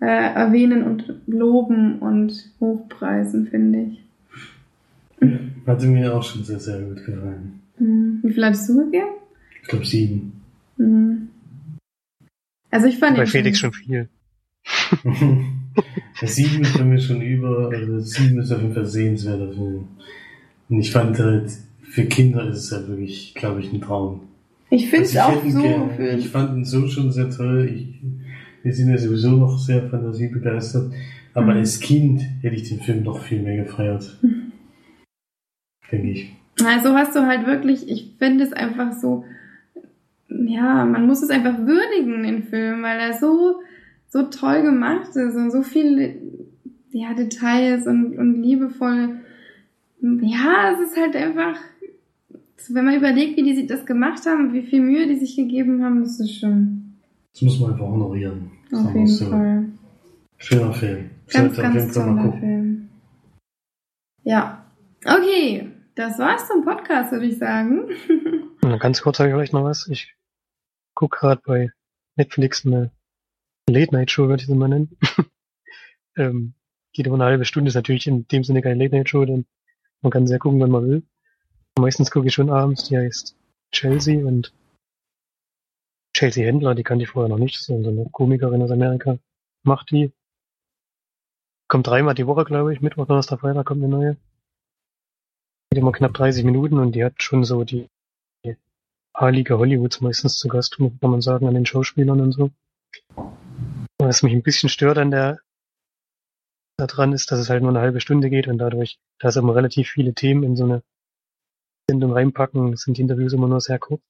A: äh, erwähnen und loben und hochpreisen, finde ich.
C: Hatte mir auch schon sehr, sehr gut gefallen.
A: Hm. Wie viel hattest du gegeben?
C: Ich glaube sieben.
A: Hm. Also ich fand
B: Bei Felix
A: schon,
B: viel. [LAUGHS]
C: Sieben ist bei mir schon über, also sieben ist auf jeden Fall sehenswerter Film. Und ich fand halt, für Kinder ist es halt wirklich, glaube ich, ein Traum.
A: Ich finde es
C: Also
A: auch so für
C: Ich fand ihn so schon sehr toll. Ich, wir sind ja sowieso noch sehr fantasiebegeistert. Aber
A: Mhm.
C: als Kind hätte ich den Film noch viel mehr gefeiert. [LAUGHS] Denke ich.
A: Also hast du halt wirklich, ich finde es einfach so, ja, man muss es einfach würdigen, den Film, weil er so, so toll gemacht ist und so viele, ja, Details und, und liebevoll. Ja, es ist halt einfach, wenn man überlegt, wie die sich das gemacht haben, wie viel Mühe die sich gegeben haben, ist es schon
C: Das muss man einfach honorieren.
A: auf jeden
C: so.
A: Fall.
C: Schöner Film.
A: Ganz, ganz toller. Film. Ja. Okay, das war's zum Podcast, würde ich sagen. [LAUGHS]
B: Ganz kurz habe ich vielleicht noch was. Ich guck gerade bei Netflix eine Late-Night-Show, würde ich sie mal nennen. [LAUGHS] ähm, geht über eine halbe Stunde, ist natürlich in dem Sinne keine Late-Night-Show, denn man kann sehr gucken, wann man will. Meistens gucke ich schon abends, die heißt Chelsea und Chelsea Händler, die kannte ich vorher noch nicht, das ist so eine Komikerin aus Amerika, macht die. Kommt dreimal die Woche, glaube ich, Mittwoch, Donnerstag, Freitag kommt eine neue. Geht immer knapp 30 Minuten und die hat schon so die A-Liga Hollywoods meistens zu Gast, kann man sagen, an den Schauspielern und so. Was mich ein bisschen stört an der daran ist, dass es halt nur eine halbe Stunde geht und dadurch, da es immer relativ viele Themen in so eine Sendung reinpacken, sind die Interviews immer nur sehr kurz.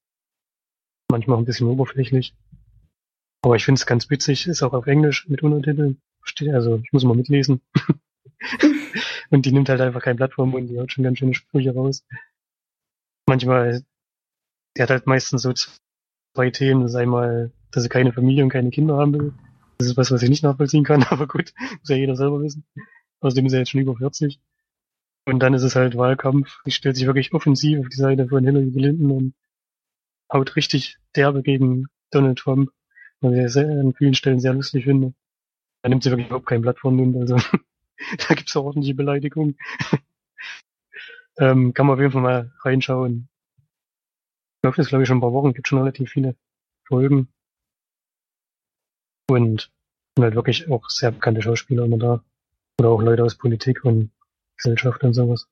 B: Manchmal ein bisschen oberflächlich. Aber ich finde es ganz witzig, ist auch auf Englisch mit Untertiteln. Also ich muss mal mitlesen. [LAUGHS] und die nimmt halt einfach kein Blatt vom Mund, die haut schon ganz schöne Sprüche raus. Manchmal die hat halt meistens so zwei Themen. Das ist einmal, dass sie keine Familie und keine Kinder haben will. Das ist was, was ich nicht nachvollziehen kann, [LAUGHS] aber gut, muss ja jeder selber wissen. Außerdem ist er jetzt schon über 40. Und dann ist es halt Wahlkampf. Die stellt sich wirklich offensiv auf die Seite von Hillary Clinton und haut richtig derbe gegen Donald Trump, was ich sehr, an vielen Stellen sehr lustig finde. Da nimmt sie wirklich überhaupt kein Blatt vom Mund, also [LAUGHS] da gibt's auch ordentliche Beleidigungen. [LAUGHS] ähm, kann man auf jeden Fall mal reinschauen läuft jetzt, glaube ich, schon ein paar Wochen, gibt schon relativ viele Folgen. Und sind halt wirklich auch sehr bekannte Schauspieler immer da. Oder auch Leute aus Politik und Gesellschaft und sowas.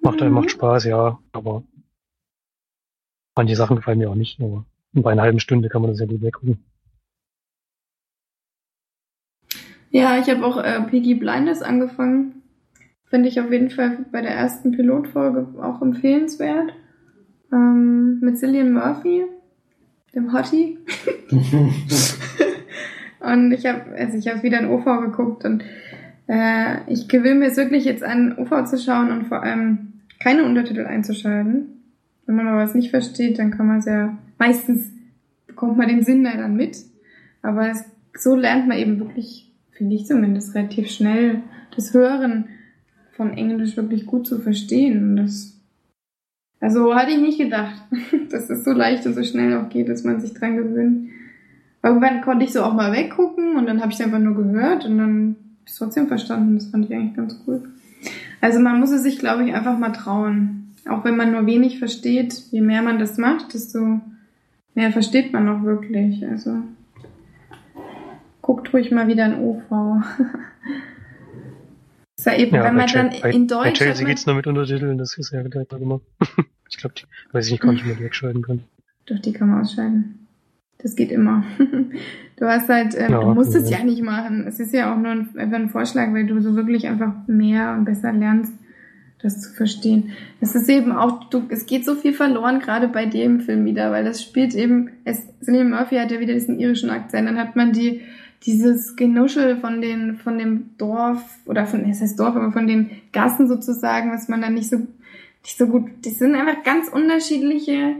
B: Macht,
A: Mhm.
B: macht Spaß, ja, aber manche Sachen gefallen mir auch nicht, aber bei einer halben Stunde kann man das ja gut weggucken.
A: Ja, ich habe auch äh, Piggy Blinders angefangen. Finde ich auf jeden Fall bei der ersten Pilotfolge auch empfehlenswert. Ähm, mit Cillian Murphy, dem Hottie. [LAUGHS] [LAUGHS] und ich habe, also ich habe wieder in OV geguckt und äh, ich gewöhne mir es wirklich jetzt an, OV zu schauen und vor allem keine Untertitel einzuschalten. Wenn man mal was nicht versteht, dann kann man es ja, meistens bekommt man den Sinn da dann mit. Aber es, so lernt man eben wirklich, finde ich zumindest, relativ schnell das Hören von Englisch wirklich gut zu verstehen. Und das, also hatte ich nicht gedacht, [LAUGHS] dass es so leicht und so schnell auch geht, dass man sich dran gewöhnt. Irgendwann konnte ich so auch mal weggucken und dann habe ich es einfach nur gehört und dann ich es trotzdem verstanden. Das fand ich eigentlich ganz cool. Also man muss es sich, glaube ich, einfach mal trauen. Auch wenn man nur wenig versteht, je mehr man das macht, desto mehr versteht man auch wirklich. Also guckt ruhig mal wieder in OV. [LAUGHS] ist ja eben,
B: Ja,
A: wenn
B: bei,
A: man dann
B: bei,
A: in
B: bei
A: Deutsch hat
B: Chelsea
A: man,
B: geht's nur mit Untertiteln, das ist ja direkt gemacht. [LAUGHS] ich glaube, weiß ich nicht, kann ich mir die wegschalten kann.
A: Doch, die kann man ausschalten. Das geht immer. [LAUGHS] du hast halt, ähm,
B: Ja,
A: du musst es
B: ja.
A: ja nicht machen. Es ist ja auch nur ein, einfach ein Vorschlag, weil du so wirklich einfach mehr und besser lernst, das zu verstehen. Es ist eben auch, du, es geht so viel verloren, gerade bei dem Film wieder, weil das spielt eben, es, Cillian Murphy hat ja wieder diesen irischen Akzent, dann hat man die, dieses Genuschel von den, von dem Dorf, oder von, es heißt Dorf, aber von den Gassen sozusagen, was man dann nicht so, nicht so gut, die sind einfach ganz unterschiedliche,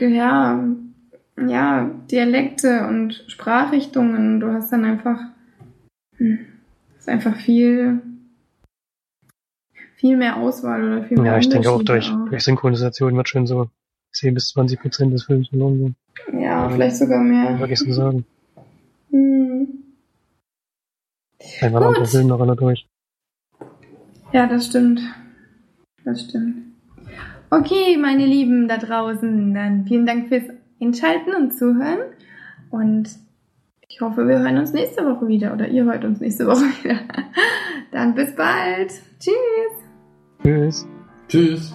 A: ja, ja, Dialekte und Sprachrichtungen. Du hast dann einfach, hm, ist einfach viel, viel mehr Auswahl oder viel mehr
B: Ja, ich denke auch durch, durch Synchronisation wird schon so 10 bis 20 Prozent des Films verloren gehen.
A: Ja, vielleicht sogar mehr.
B: Vergessen zu sagen.
A: Hm.
B: Ein anderer Film noch einer durch.
A: Ja, das stimmt. Das stimmt. Okay, meine Lieben da draußen, dann vielen Dank fürs Einschalten und Zuhören. Und ich hoffe, wir hören uns nächste Woche wieder oder ihr hört uns nächste Woche [LAUGHS] wieder. Dann bis bald. Tschüss.
B: Tschüss.
C: Tschüss.